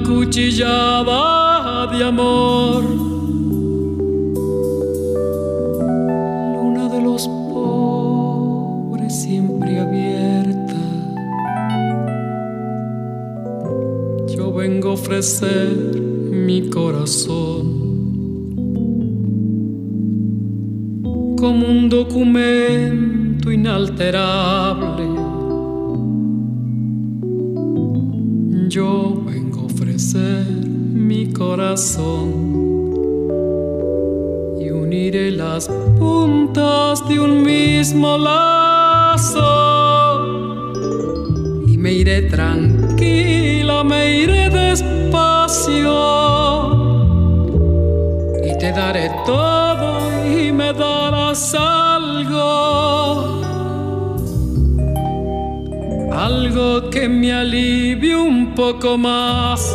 cuchillada de amor. Luna de los pobres siempre abierta. Yo vengo a ofrecer mi corazón. Como un documento inalterable. Yo y uniré las puntas de un mismo lazo. Y me iré tranquila, me iré despacio. Y te daré todo y me darás algo. Algo que me alivie un poco más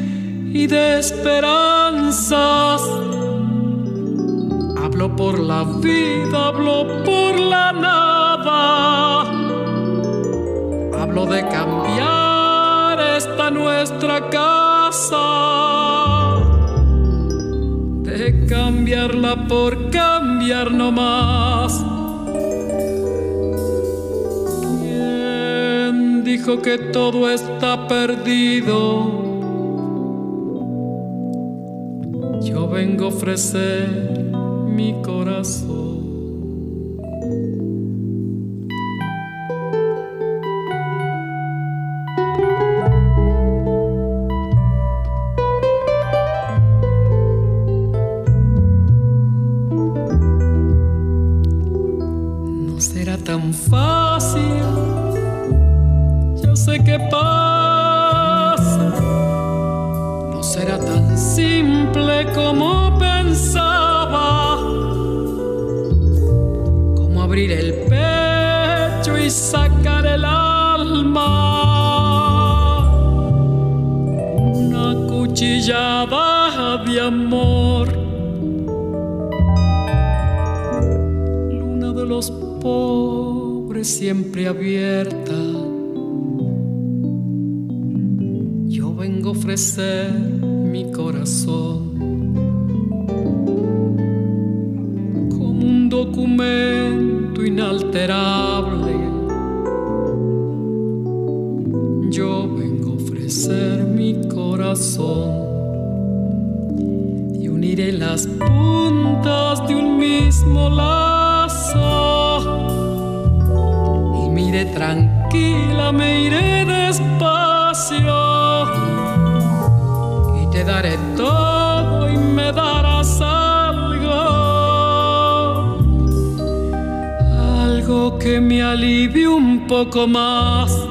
y de esperanzas. Hablo por la vida, hablo por la nada. Hablo de cambiar esta nuestra casa. De cambiarla por cambiar no más. ¿Quién dijo que todo está perdido? Ofrecer mi corazón. Cuchillada de amor. Luna de los pobres siempre abierta. Yo vengo a ofrecer mi corazón. como un documento inalterable. Yo vengo a ofrecer mi corazón las puntas de un mismo lazo. Y mire tranquila, me iré despacio y te daré todo y me darás que me alivie un poco más.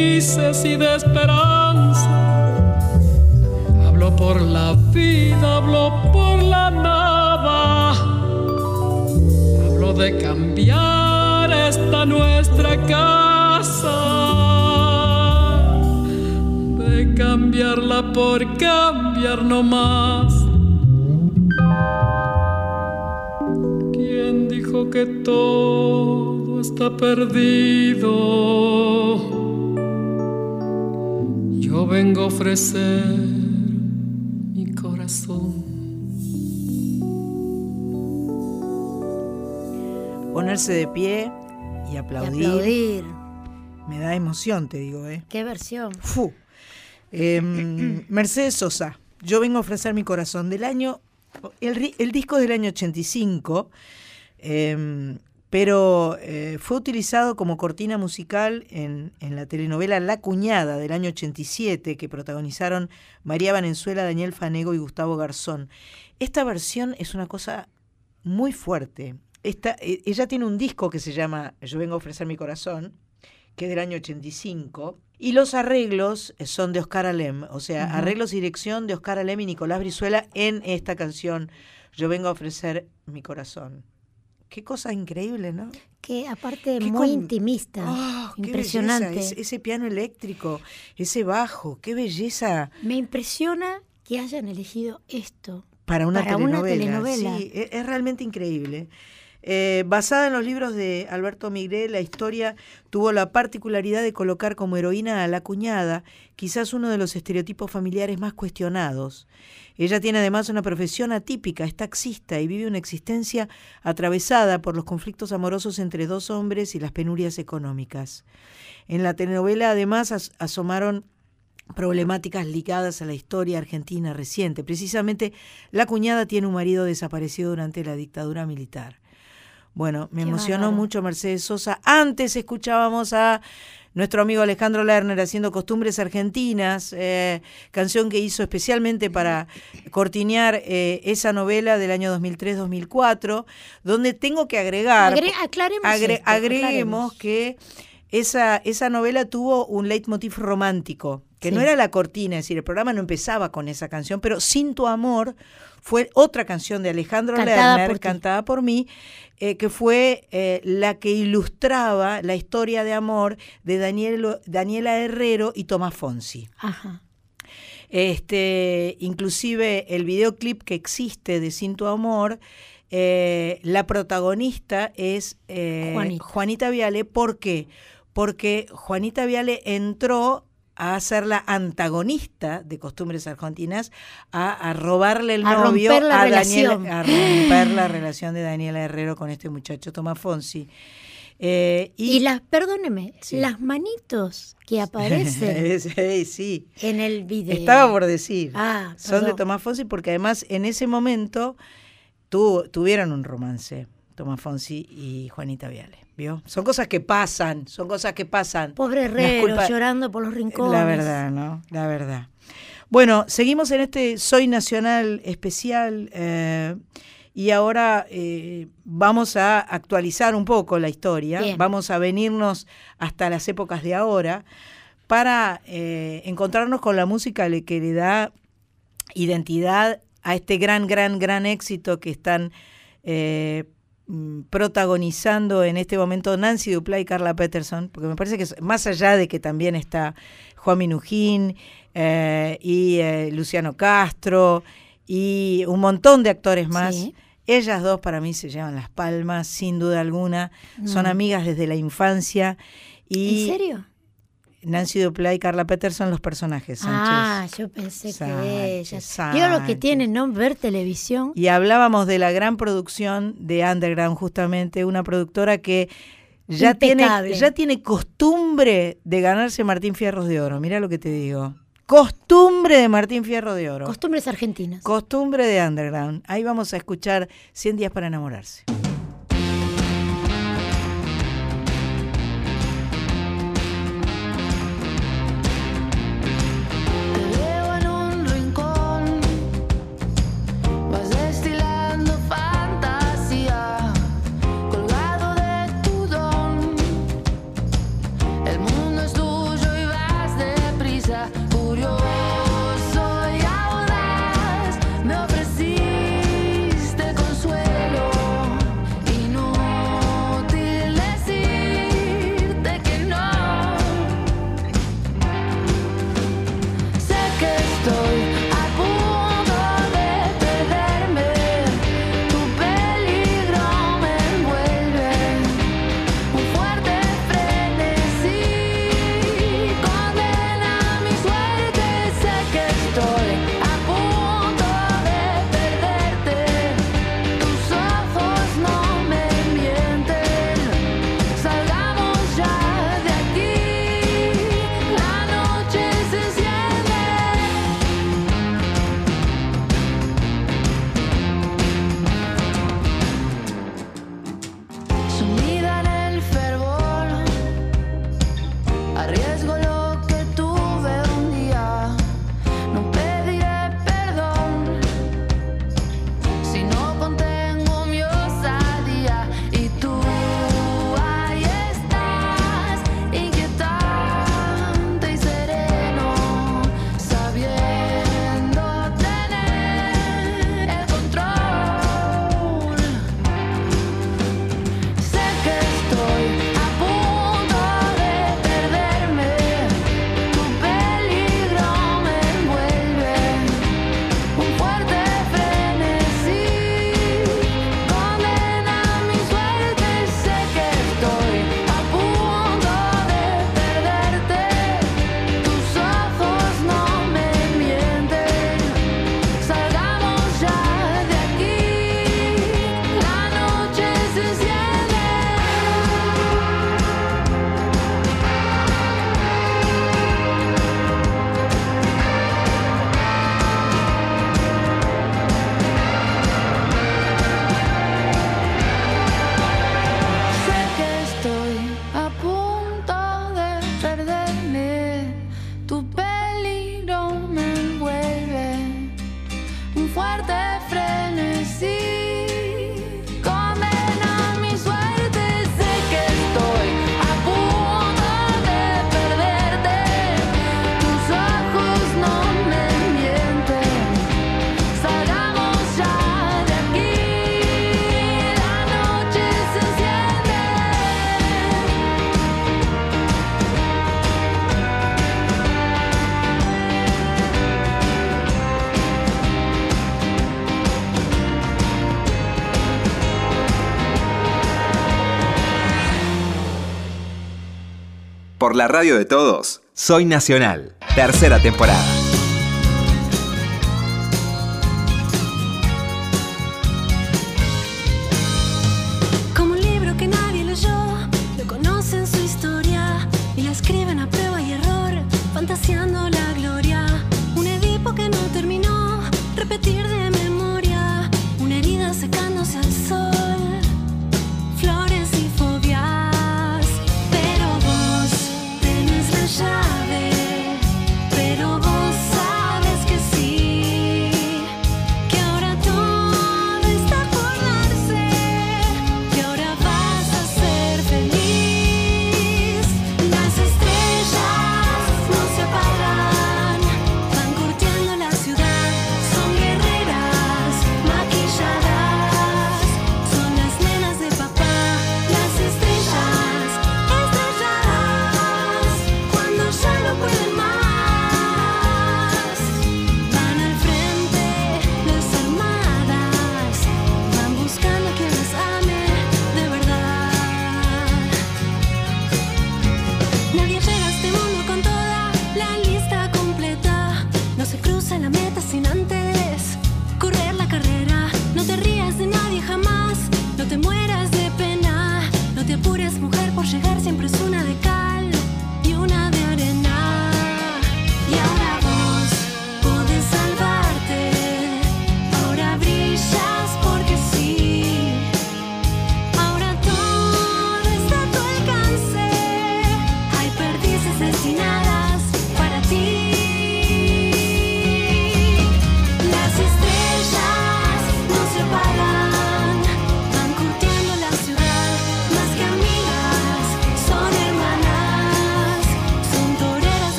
países y de esperanza. Hablo por la vida, hablo por la nada. Hablo de cambiar esta nuestra casa. De cambiarla por cambiar no más. ¿Quién dijo que todo está perdido? Vengo a ofrecer mi corazón. Ponerse de pie y Y aplaudir. aplaudir. Me da emoción, te digo, ¿eh? Qué versión. Fu. Em, Mercedes Sosa, yo vengo a ofrecer mi corazón del año, el, el disco es del año 85, em, pero eh, fue utilizado como cortina musical en, en la telenovela La Cuñada del año 87 que protagonizaron María Valenzuela, Daniel Fanego y Gustavo Garzón. Esta versión es una cosa muy fuerte. Esta, eh, ella tiene un disco que se llama Yo vengo a ofrecer mi corazón, que es del año 85, y los arreglos son de Oscar Alem, o sea, arreglos y dirección de Oscar Alem y Nicolás Brizuela en esta canción Yo vengo a ofrecer mi corazón. Qué cosa increíble, ¿no? Que aparte Qué muy con- intimista. ¡Ah, qué impresionante. belleza! Ese, ese piano eléctrico, ese bajo, qué belleza Me impresiona que hayan elegido esto. para una Para una telenovela. telenovela. Sí, e- es, realmente increíble. Eh, basada en los libros de Alberto Migré, la historia tuvo la particularidad de colocar como heroína a la cuñada, quizás uno de los estereotipos familiares más cuestionados. Ella tiene además una profesión atípica, es taxista y vive una existencia atravesada por los conflictos amorosos entre dos hombres y las penurias económicas. En la telenovela además as- asomaron problemáticas ligadas a la historia argentina reciente. Precisamente, la cuñada tiene un marido desaparecido durante la dictadura militar. Bueno, me Qué emocionó bárbaro. mucho Mercedes Sosa. Antes escuchábamos a nuestro amigo Alejandro Lerner haciendo Costumbres Argentinas, eh, canción que hizo especialmente para cortinear eh, esa novela del año 2003-2004, donde tengo que agregar, Agre- aclaremos agre- esto, agreguemos aclaremos. que esa, esa novela tuvo un leitmotiv romántico, que Sí. no era la cortina, es decir, el programa no empezaba con esa canción, pero Sin tu amor fue otra canción de Alejandro Cantada Lerner, por cantada por mí, eh, que fue eh, la que ilustraba la historia de amor de Daniel, Daniela Herrero y Tomás Fonsi. Ajá. Este, inclusive el videoclip que existe de Sin tu amor, eh, la protagonista es eh, Juanita. Juanita Viale. ¿Por qué? Porque Juanita Viale entró a ser la antagonista de Costumbres Argentinas, a, a robarle el A novio romper la a Daniela, relación. a romper la relación de Daniela Herrero con este muchacho Tomás Fonsi. Eh, Y, las, perdóneme, Sí. las manitos que aparecen sí, sí. en el video. Estaba por decir. Ah, Son de. Tomás Fonsi porque además en ese momento tu- tuvieron un romance, Tomás Fonsi y Juanita Viale. ¿Vio? Son cosas que pasan, son cosas que pasan. Pobre Herrero llorando por los rincones. La verdad, ¿no? La verdad. Bueno, seguimos en este Soy Nacional especial eh, y ahora eh, vamos a actualizar un poco la historia, Bien. vamos a venirnos hasta las épocas de ahora para eh, encontrarnos con la música que le da identidad a este gran, gran, gran éxito que están protagonizando en este momento Nancy Dupla y Carla Peterson, porque me parece que más allá de que también está Juan Minujín eh, y eh, Luciano Castro y un montón de actores más, Sí. ellas dos para mí se llevan las palmas, sin duda alguna, son Mm. amigas desde la infancia y ¿En serio? Nancy Dupla y Carla Peterson los personajes. Sánchez. Ah, yo pensé que Sánchez, ellas. Yo lo que tienen, ¿no? Ver televisión. Y hablábamos de la gran producción de Underground, justamente, una productora que ya tiene, ya tiene costumbre de ganarse Martín Fierros de Oro. Mira lo que te digo. Costumbre de Martín Fierro de Oro. Costumbres argentinas. Costumbre de Underground. Ahí vamos a escuchar 100 días para enamorarse. Por la radio de todos, Soy Nacional, tercera temporada.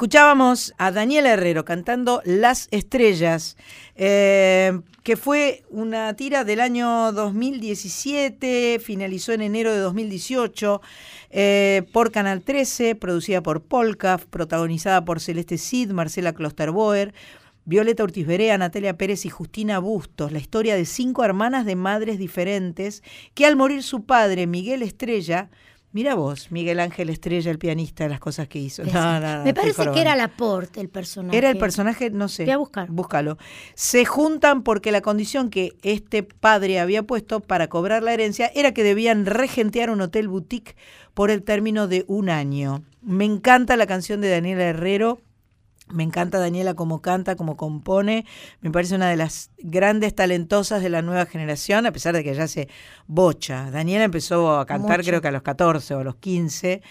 Escuchábamos a Daniel Herrero cantando Las Estrellas, eh, que fue una tira del año 2017, finalizó en enero de 2018 eh, por Canal 13, producida por Polka, protagonizada por Celeste Cid, Marcela Klosterboer, Violeta Ortiz Berea, Natalia Pérez y Justina Bustos, la historia de cinco hermanas de madres diferentes que al morir su padre, Miguel Estrella, Mira vos, Miguel Ángel Estrella, el pianista, las cosas que hizo. Me parece que era Laporte el personaje. Era el personaje, no sé. Voy a buscar. Búscalo. Se juntan porque la condición que este padre había puesto para cobrar la herencia era que debían regentear un hotel boutique por el término de un año. Me encanta la canción de Daniela Herrero me encanta Daniela como canta, como compone. Me parece una de las grandes talentosas de la nueva generación, a pesar de que ya se bocha. Daniela empezó a cantar creo que a los 14 o a los 15.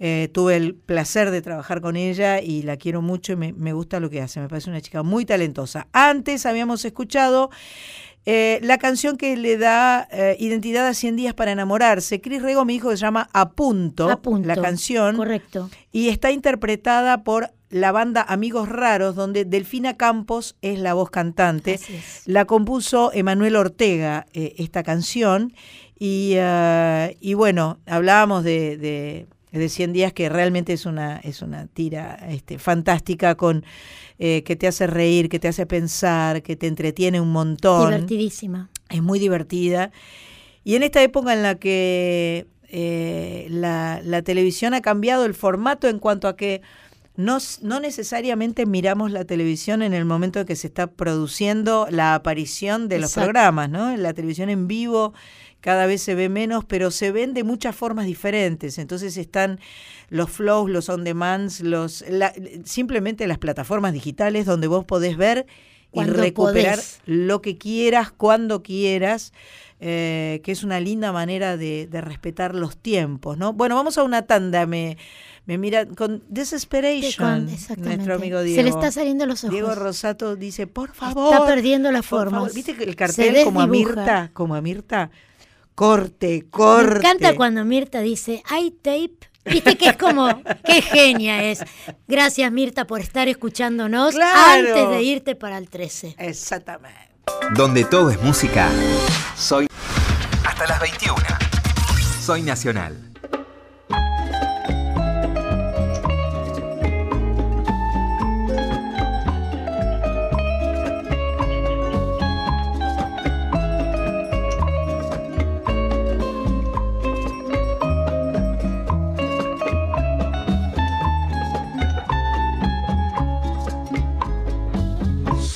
Eh, tuve el placer de trabajar con ella y la quiero mucho y me, gusta lo que hace. Me parece una chica muy talentosa. Antes habíamos escuchado eh, la canción que le da eh, identidad a 100 días para enamorarse. Cris Rego dijo que se llama Apunto, Apunto, la canción. Correcto. Y está interpretada por la banda Amigos Raros, donde Delfina Campos es la voz cantante. La compuso Emanuel Ortega eh, esta canción. Y, y, bueno, hablábamos de, de, de, 100 días que realmente es una, es una tira este, fantástica con eh, que te hace reír, que te hace pensar, que te entretiene un montón. Divertidísima. Es muy divertida. Y en esta época en la que la, la televisión ha cambiado el formato en cuanto a que no, no necesariamente miramos la televisión en el momento en que se está produciendo la aparición de los programas, ¿no? La televisión en vivo cada vez se ve menos, pero se ven de muchas formas diferentes. Entonces están los flows, los on demands, los simplemente las plataformas digitales donde vos podés ver y recuperar lo que quieras, cuando quieras. Eh, que es una linda manera de, de, respetar los tiempos, ¿no? Bueno, vamos a una tanda, me, me mira con desesperation nuestro amigo Diego. Se le está saliendo los ojos. Diego Rosato dice, por favor. Está perdiendo la forma. ¿Viste el cartel como a Mirta? Como a Mirta. Corte, corte. Me encanta cuando Mirta dice, hay tape. Viste que es como, qué genia es. Gracias Mirta por estar escuchándonos antes de irte para el 13. Exactamente. Donde todo es música, soy hasta las 21. Soy Nacional.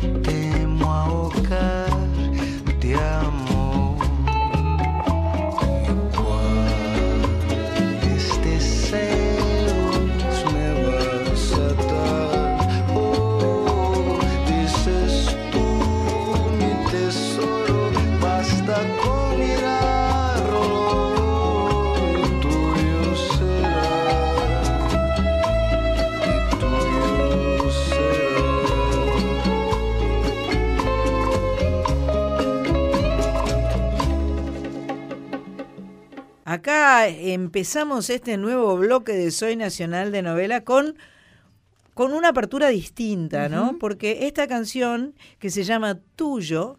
que Acá empezamos este nuevo bloque de Soy Nacional de Novela con, con una apertura distinta, ¿no? Porque esta canción que se llama Tuyo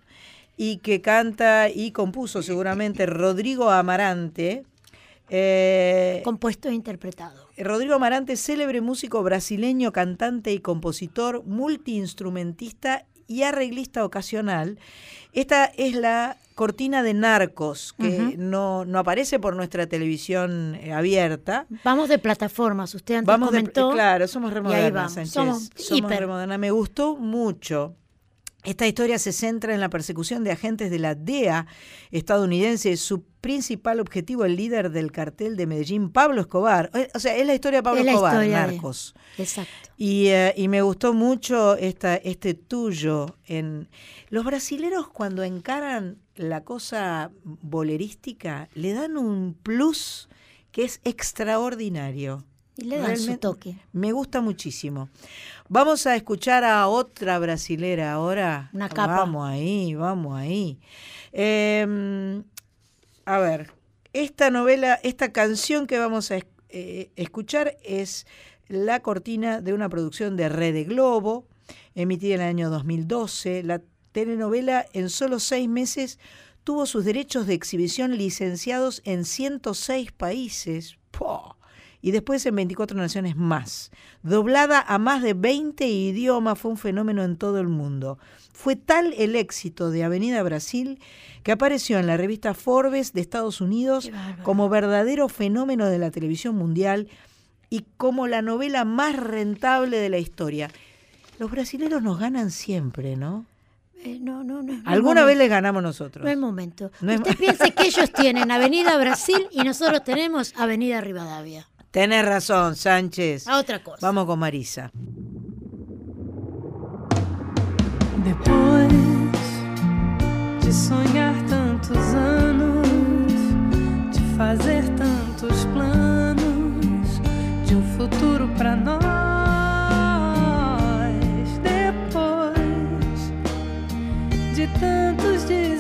y que canta y compuso seguramente Rodrigo Amarante. Eh, Compuesto e interpretado. Rodrigo Amarante, célebre músico brasileño, cantante y compositor, multiinstrumentista y arreglista ocasional. Esta es la cortina de narcos que no, no aparece por nuestra televisión eh, abierta. Vamos de plataformas, usted antes vamos comentó. claro, somos remodernas, Sánchez. Somos, somos remodernas. Me gustó mucho. Esta historia se centra en la persecución de agentes de la DEA estadounidense. Su principal objetivo, el líder del cartel de Medellín, Pablo Escobar. Eh, o sea, es la historia de Pablo Escobar, Narcos. Exacto. Y, eh, y, me gustó mucho esta, este tuyo. En... Los brasileros cuando encaran la cosa bolerística le dan un plus que es extraordinario. Y le dan su toque. Me gusta muchísimo. Vamos a escuchar a otra brasilera ahora. Una capa. Vamos ahí, vamos ahí. Em, a ver, esta novela, esta canción que vamos a eh, escuchar es la cortina de una producción de Red Globo, emitida en el año 2012. La telenovela en solo seis meses tuvo sus derechos de exhibición licenciados en 106 países y después en 24 naciones más. Doblada a más de 20 idiomas, fue un fenómeno en todo el mundo. Fue tal el éxito de Avenida Brasil que apareció en la revista Forbes de Estados Unidos como verdadero fenómeno de la televisión mundial y como la novela más rentable de la historia. Los brasileños nos ganan siempre, ¿no? Eh, no, no, no. Alguna vez les ganamos nosotros. No es momento. Usted piensa que ellos tienen Avenida Brasil y nosotros tenemos Avenida Rivadavia. Tenés razón, Sánchez. A otra cosa. Vamos con Marisa. Depois de sonhar tantos anos, de fazer tantos planos, de um futuro para nós, tantos desenganos,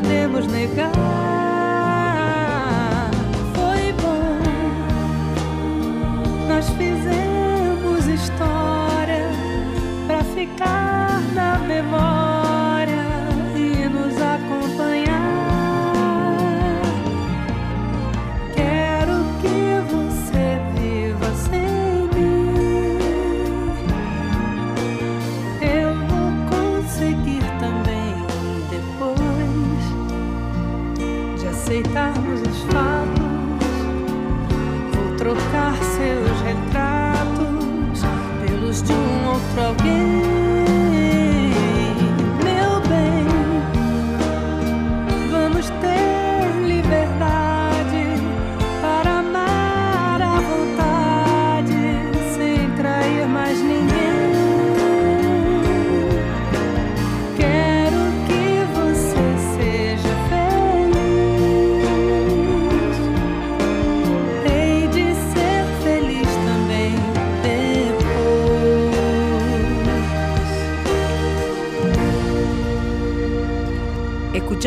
podemos negar. Foi bom, nós fizemos história pra ficar na memória.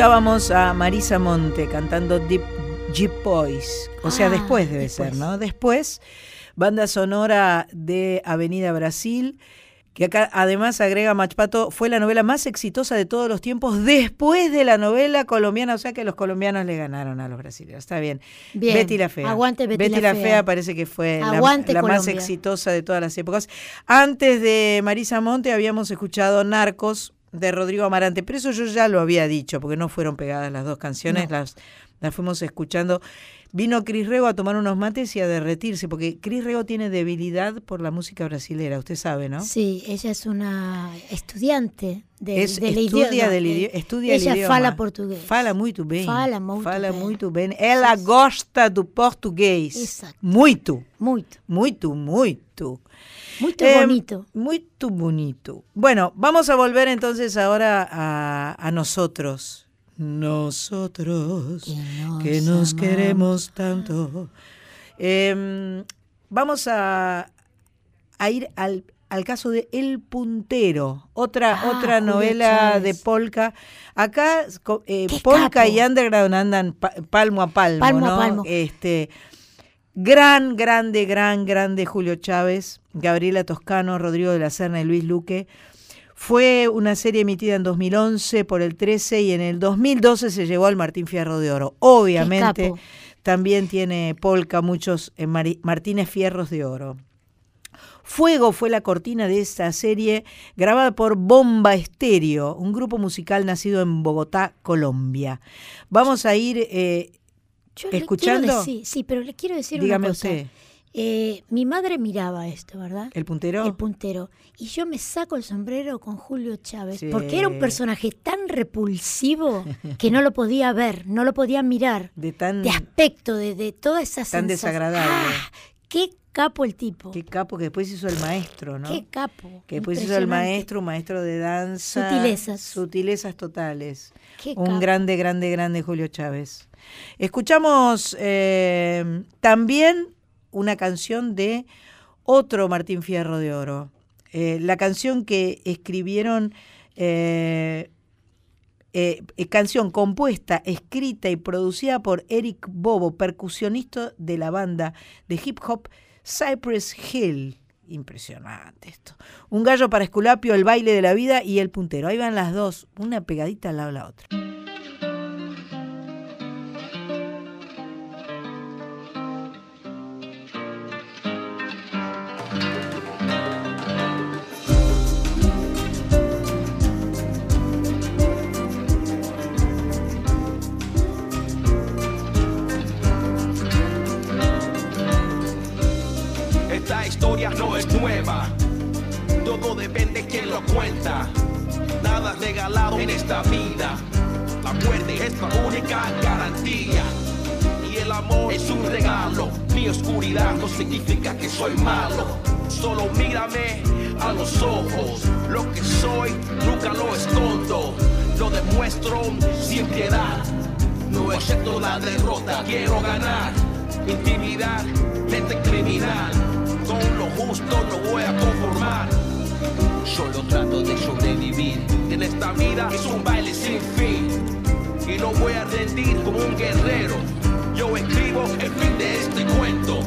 Escuchábamos a Marisa Monte cantando Deep Jeep Boys, o sea, ah, después debe ser, ¿no? Después, banda sonora de Avenida Brasil, que acá además agrega Machpato, fue la novela más exitosa de todos los tiempos después de la novela colombiana, o sea que los colombianos le ganaron a los brasileños. Está bien. bien. Betty la Fea. Aguante Betty, Betty la, Fea. parece que fue la, más exitosa de todas las épocas. Antes de Marisa Monte habíamos escuchado Narcos, de Rodrigo Amarante, pero eso yo ya lo había dicho, porque no fueron pegadas las dos canciones, las, la fuimos escuchando. Vino Cris Rego a tomar unos mates y a derretirse, porque Cris Rego tiene debilidad por la música brasilera, usted sabe, ¿no? Sí, ella es una estudiante de, es, del estudia idioma. Del eh, idi estudia ella el idioma. fala português. Fala muito bem. Fala muito fala bem. muito bem. Ela gosta do português. Exato. Muito. Muito. Muito, muito. Muito Eh, bonito. Muito bonito. Bueno, vamos a volver entonces ahora a, a nosotros. Nosotros que nos, queremos tanto. Eh, vamos a, a ir al, al caso de El Puntero, otra, Ah, otra novela Chávez. de Polka. Acá eh, Polka capo. y Underground andan pa- palmo a palmo, Palmo a ¿no? palmo. Este, gran, grande, gran, grande Julio Chávez, Gabriela Toscano, Rodrigo de la Serna y Luis Luque. Fue una serie emitida en 2011 por el 13 y en el 2012 se llevó al Martín Fierro de Oro. Obviamente también tiene Polka muchos eh, Martínez Fierros de Oro. Fuego fue la cortina de esta serie grabada por Bomba Estéreo, un grupo musical nacido en Bogotá, Colombia. Vamos a ir eh, Yo le escuchando. decir- sí, pero le quiero decir Dígame una cosa. usted. Eh, mi madre miraba esto, ¿verdad? ¿El puntero? El puntero. Y yo me saco el sombrero con Julio Chávez, Sí. porque era un personaje tan repulsivo que no lo podía ver, no lo podía mirar. de tan, De aspecto, de, de toda esa tan sensación. desagradable. ¡Ah! ¡Qué capo el tipo! Qué capo que después hizo el maestro, ¿no? ¡Qué capo! que después hizo el maestro, un maestro de danza. Sutilezas. Sutilezas totales. Qué un capo. grande, grande, grande Julio Chávez. Escuchamos eh, también una canción de otro Martín Fierro de Oro. Eh, la canción que escribieron, eh, canción compuesta, escrita y producida por Eric Bobo, percusionista de la banda de hip hop Cypress Hill. Impresionante esto. Un gallo para Esculapio, el baile de la vida y el puntero. Ahí van las dos, una pegadita al lado de la otra. En esta vida, la muerte es la única garantía. Y el amor es un regalo, mi oscuridad no significa que soy malo. Solo mírame a los ojos, lo que soy nunca lo escondo, lo demuestro sin piedad. No acepto la derrota, quiero ganar. Intimidad, mente criminal. Con lo justo no voy a conformar. Solo trato de sobrevivir. En esta vida es un baile sin fin. Y no voy a rendir como un guerrero. Yo escribo el fin de este cuento.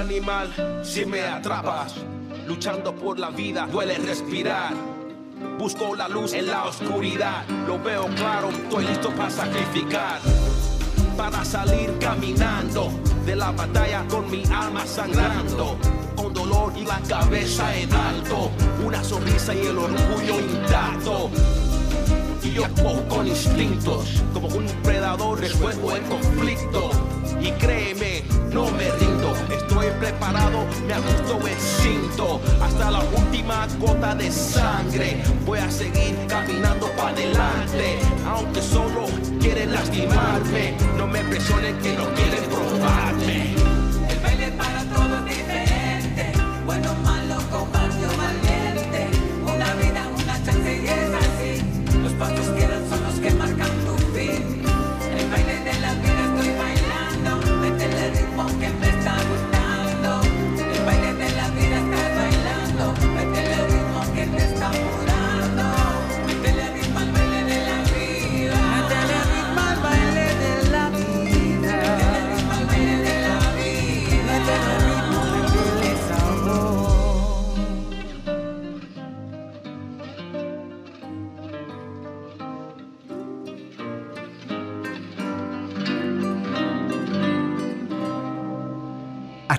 Animal si me atrapas. Luchando por la vida duele respirar. Busco la luz en la oscuridad. Lo veo claro, estoy listo para sacrificar. Para salir caminando de la batalla con mi alma sangrando. Con dolor y la cabeza en alto. Una sonrisa y el orgullo intacto. Y yo actúo con instintos, como un predador resuelvo el conflicto. Y créeme, no me rindo, estoy preparado, me ajusto el cinto. Hasta la última gota de sangre, voy a seguir caminando para adelante. Aunque solo quieren lastimarme, no me presionen que no quieren probarme.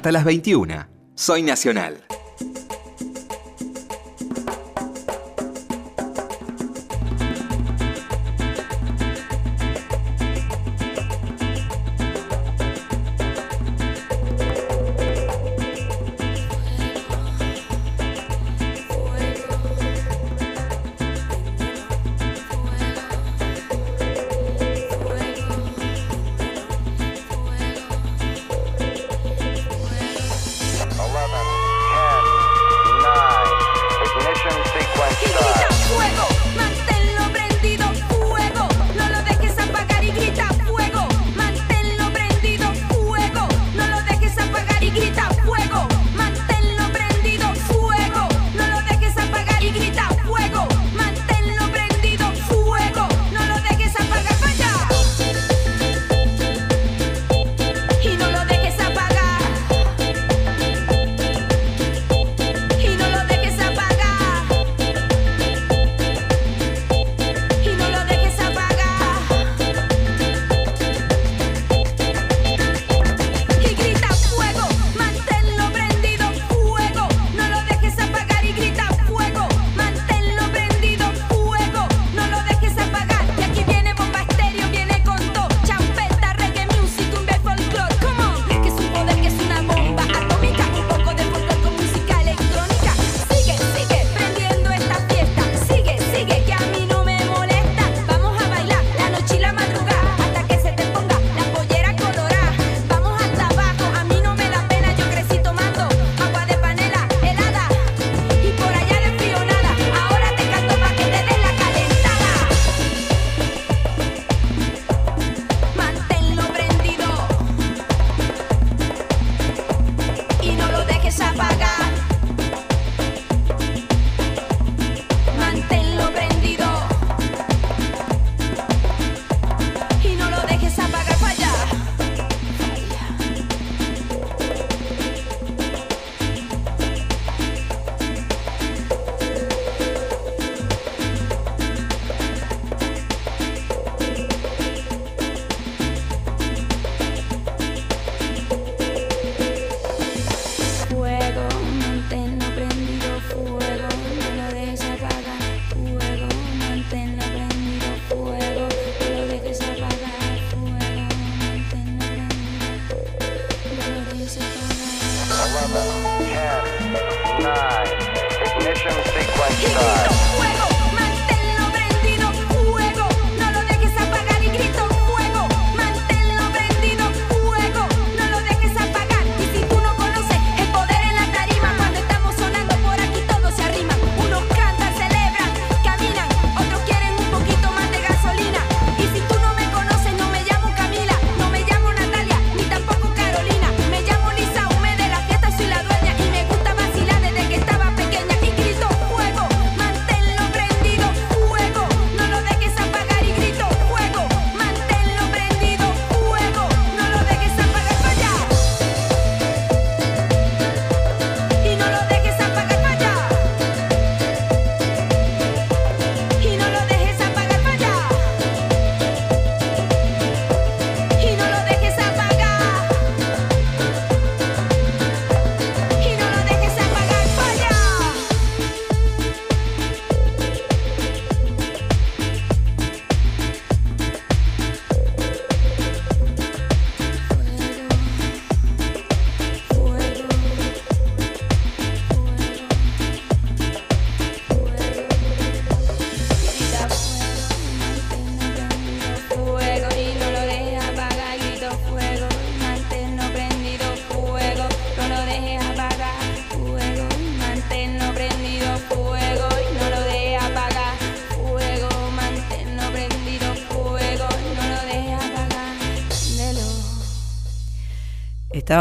Hasta las 21. Soy Nacional.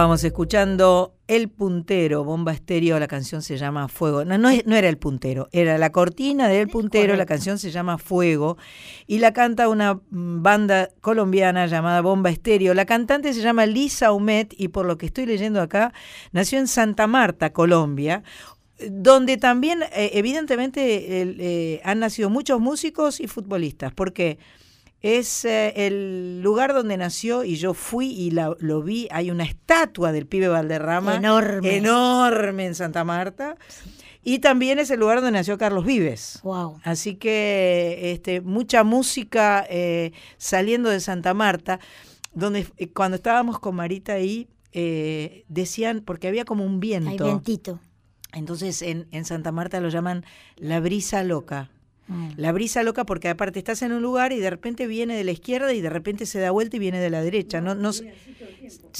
Estábamos escuchando El Puntero, Bomba Estéreo, la canción se llama Fuego. No, no, era El Puntero, era la cortina de El Puntero, la canción se llama Fuego y la canta una banda colombiana llamada Bomba Estéreo. La cantante se llama Lisa Humet y por lo que estoy leyendo acá, nació en Santa Marta, Colombia, donde también eh, evidentemente eh, han nacido muchos músicos y futbolistas, porque Es eh, el lugar donde nació y yo fui y lo vi. Hay una estatua del pibe Valderrama. Enorme. Enorme en Santa Marta. Y también es el lugar donde nació Carlos Vives. Wow. Así que este, mucha música eh, saliendo de Santa Marta, donde eh, cuando estábamos con Marita ahí, eh, decían, porque había como un viento. Hay vientito. Entonces en, en Santa Marta lo llaman la brisa loca. Mm. La brisa loca porque aparte estás en un lugar y de repente viene de la izquierda y de repente se da vuelta y viene de la derecha. No, no, Se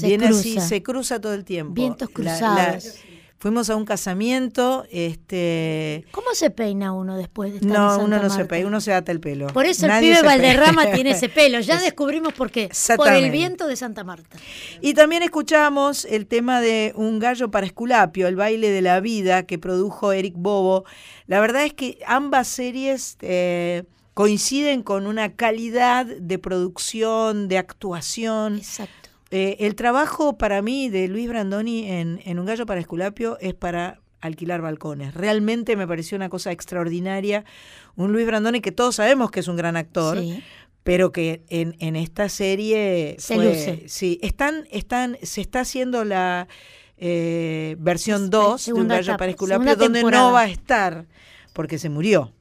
viene cruza. así, se cruza todo el tiempo. Vientos La- cruzados. la- fuimos a un casamiento, este ¿Cómo se peina uno después de estar en no, Santa uno no se peina, uno se ata el pelo. Por eso Nadie el pibe peina. Valderrama tiene ese pelo. Ya Es- descubrimos por qué. Por el viento de Santa Marta. Y también escuchamos el tema de Un gallo para Esculapio, el baile de la vida que produjo Eric Bobo. La verdad es que ambas series eh, coinciden con una calidad de producción, de actuación. Exacto. Eh, el trabajo para mí de Luis Brandoni en, en Un gallo para Esculapio es para alquilar balcones. Realmente me pareció una cosa extraordinaria. Un Luis Brandoni que todos sabemos que es un gran actor Sí. pero que en, en esta serie Se fue- luce. sí están están se está haciendo la eh, versión 2 de un gallo para Esculapio donde temporada. no va a estar porque se murió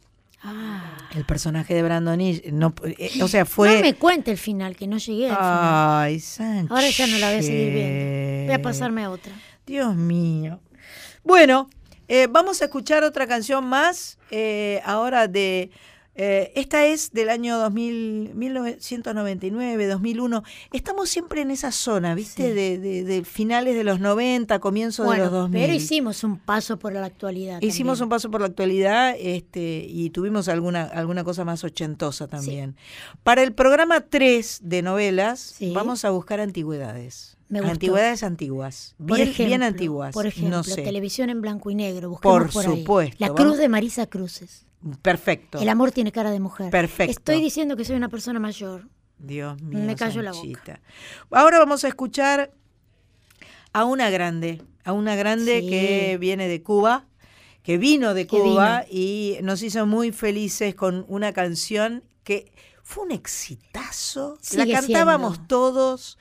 Ah. el personaje de Brandoni no eh, o sea fue No me cuente el final, que no llegué al final. ay Sánchez Ahora ya no la voy a seguir viendo. Voy a pasarme a otra. Dios mío. Bueno, eh, vamos a escuchar otra canción más eh, ahora de... eh, esta es del año 2000, 1999, 2001. Estamos siempre en esa zona, ¿viste? Sí. De, de- de finales de los 90, comienzo de los 2000. pero hicimos un paso por la actualidad. Hicimos también. un paso por la actualidad este, y tuvimos alguna, alguna cosa más ochentosa también. Para el programa 3 de novelas, Sí. vamos a buscar antigüedades. Me. Antigüedades antiguas. Por Bien, ejemplo, bien antiguas. Por ejemplo, no sé. televisión en blanco y negro. Por ahí. supuesto, La vamos- cruz de Marisa Cruces. Perfecto. El amor tiene cara de mujer. Perfecto. Estoy diciendo que soy una persona mayor. Dios mío. Me cayó la boca. Ahora vamos a escuchar a una grande, a una grande Sí. que viene de Cuba, que vino de Cuba y nos hizo muy felices con una canción que fue un exitazo. la Sigue cantábamos siendo. todos.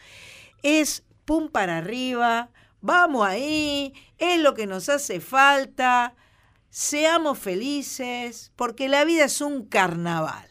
Es pum para arriba. Vamos ahí, es lo que nos hace falta. Seamos felices, porque la vida es un carnaval.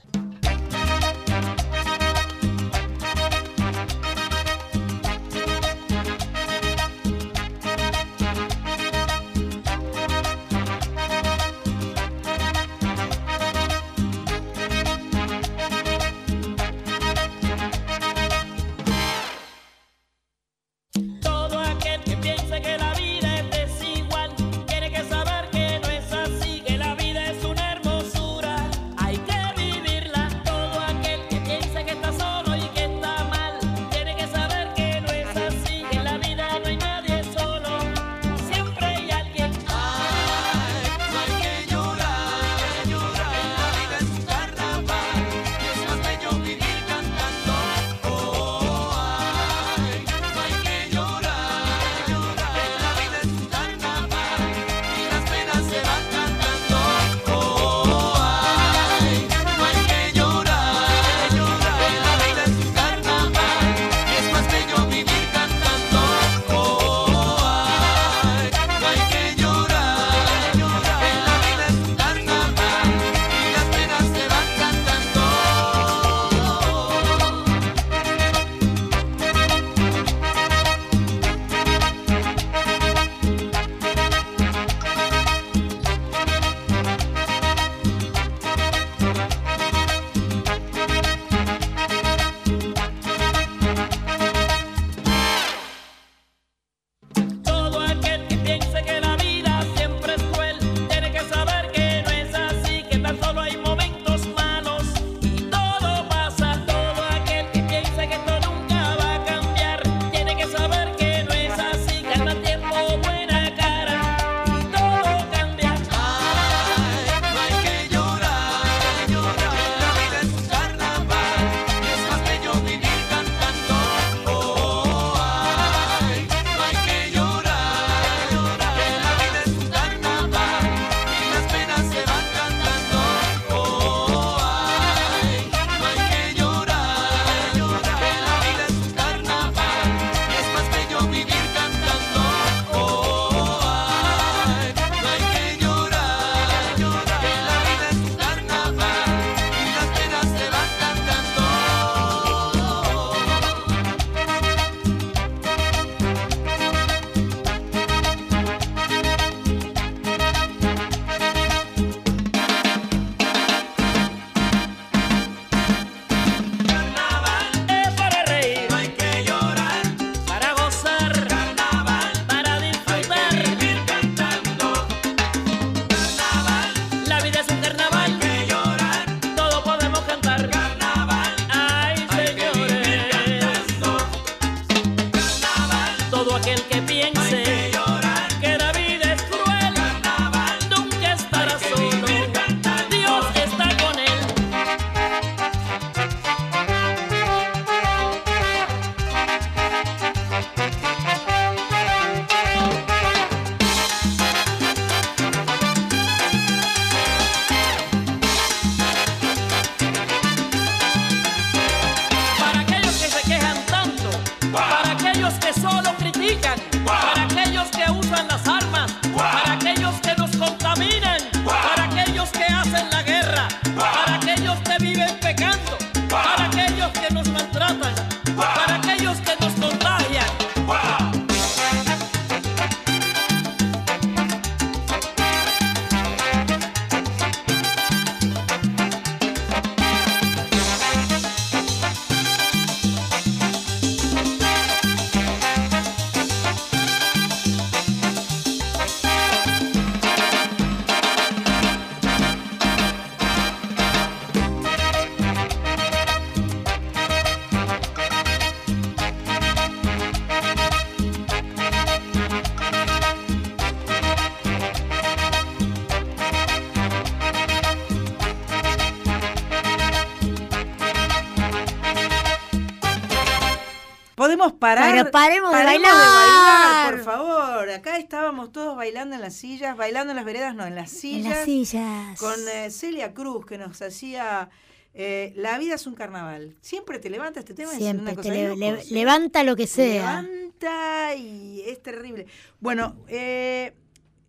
Pero paremos de paremos bailar. por favor. Acá estábamos todos bailando en las sillas, bailando en las veredas, no, en las sillas. En las sillas. Con eh, Celia Cruz, que nos hacía eh, La vida es un carnaval. Siempre te levanta este tema. es Siempre una te cosa le- de le- locos. levanta lo que sea. Levanta y es terrible. Bueno, eh,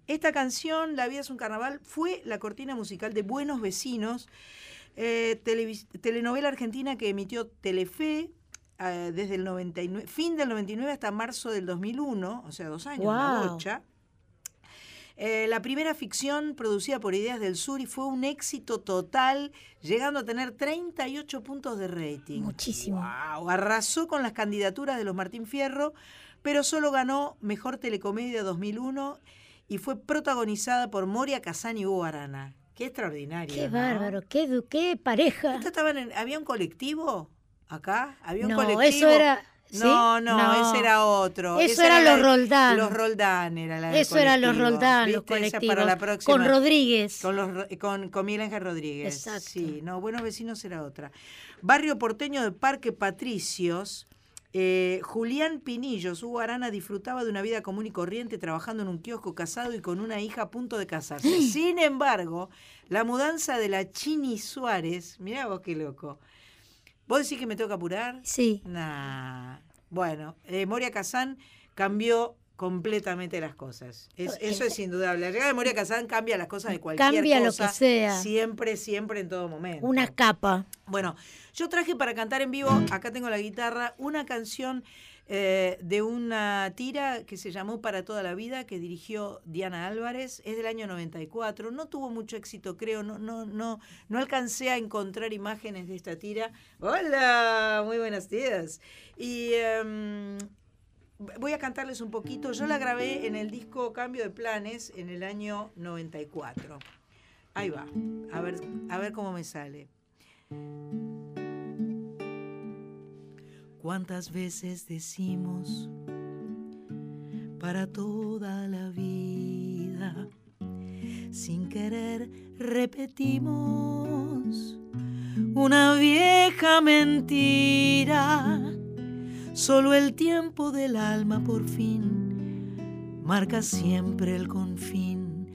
esta canción, La vida es un carnaval, fue la cortina musical de Buenos Vecinos, eh, telenovela argentina que emitió Telefe eh, desde el 99, fin del 99 hasta marzo del 2001, o sea, dos años, una bocha. Eh, la primera ficción producida por Ideas del Sur y fue un éxito total, llegando a tener 38 puntos de rating. Muchísimo. Wow, arrasó con las candidaturas de los Martín Fierro, pero solo ganó Mejor Telecomedia 2001 y fue protagonizada por Moria Kazan y Hugo Arana. Qué extraordinario. Qué ¿no? bárbaro, qué, qué pareja. ¿Esto estaban en- ¿Había un colectivo acá? ¿Había un No, colectivo? eso era- ¿sí? No, no, No. ese era otro. Eso era los Roldán. Los Roldán era la Eso eran los. Roldán, los colectivos. para la próxima. Con Rodríguez. Con, los, con, con Miguel Ángel Rodríguez. Exacto. Sí, no, Buenos Vecinos era otra. Barrio porteño de Parque Patricios. eh, Julián Pinillos, Hugo Arana disfrutaba de una vida común y corriente trabajando en un kiosco casado y con una hija a punto de casarse. Sin embargo, la mudanza de la Chini Suárez, mirá vos qué loco. ¿Vos decís que me tengo que apurar? Sí. Nah. Bueno, eh, Moria Kazán cambió completamente las cosas. Es- eso es indudable. La llegada de Moria Kazán cambia las cosas de cualquier Cambia lo cosa. que sea. Siempre, siempre, en todo momento. Una capa. Bueno, yo traje para cantar en vivo, acá tengo la guitarra, una canción eh, de una tira que se llamó Para toda la vida, que dirigió Diana Álvarez, es del año 94, no tuvo mucho éxito, creo, no, no, no, no alcancé a encontrar imágenes de esta tira. Hola, muy buenos días. Y em, voy a cantarles un poquito, yo la grabé en el disco Cambio de Planes en el año 94. Ahí va, a ver, a ver cómo me sale. ¿Cuántas veces decimos para toda la vida? Sin querer repetimos una vieja mentira. Solo el tiempo del alma por fin marca siempre el confín,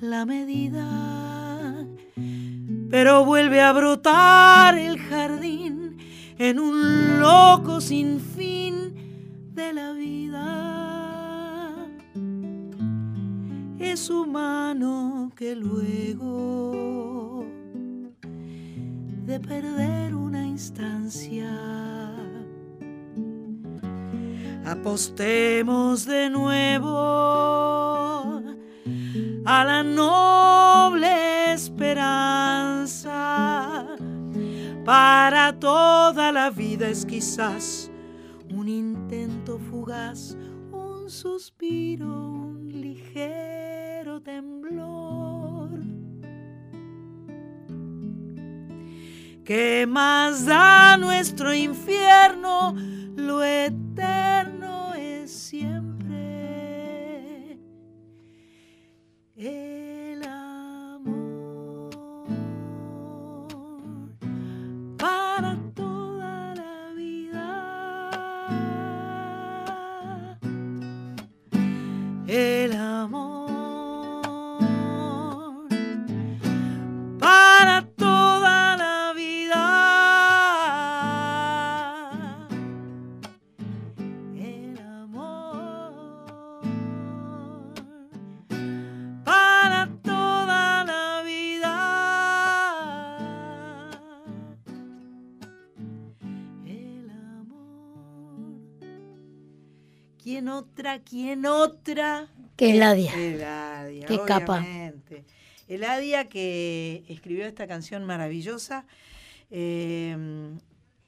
la medida. Pero vuelve a brotar el jardín en un loco sin fin de la vida. Es humano que luego de perder una instancia, apostemos de nuevo a la noble esperanza para toda la vida es quizás un intento fugaz, un suspiro, un ligero temblor. ¿Qué más da nuestro infierno? Lo eterno es siempre El ¿Quién otra? ¿Quién otra? Que Eladia. Eladia, Qué capa. obviamente. Eladia que escribió esta canción maravillosa. eh,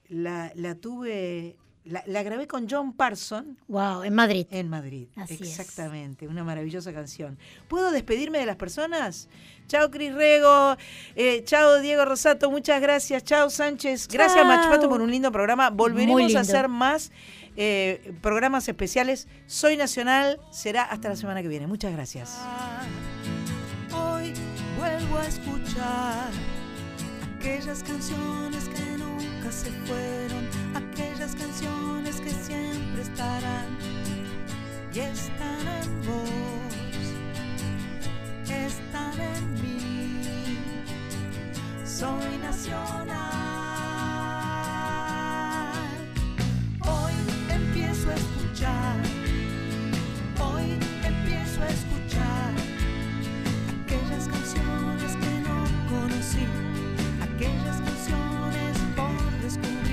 la, la tuve, la, la grabé con John Parson. Wow, en Madrid. En Madrid, Así es. exactamente, una maravillosa canción. ¿Puedo despedirme de las personas? Chao Cris Rego, eh, chao Diego Rosato, muchas gracias, chao Sánchez, gracias. Machupato por un lindo programa. Volveremos a hacer más eh, programas especiales. Soy Nacional, será hasta la semana que viene. Muchas gracias. Hoy vuelvo a escuchar aquellas canciones que nunca se fueron, aquellas canciones que siempre estarán y están en vos, están en mí. Soy nacional. aquellas canciones por descubrir.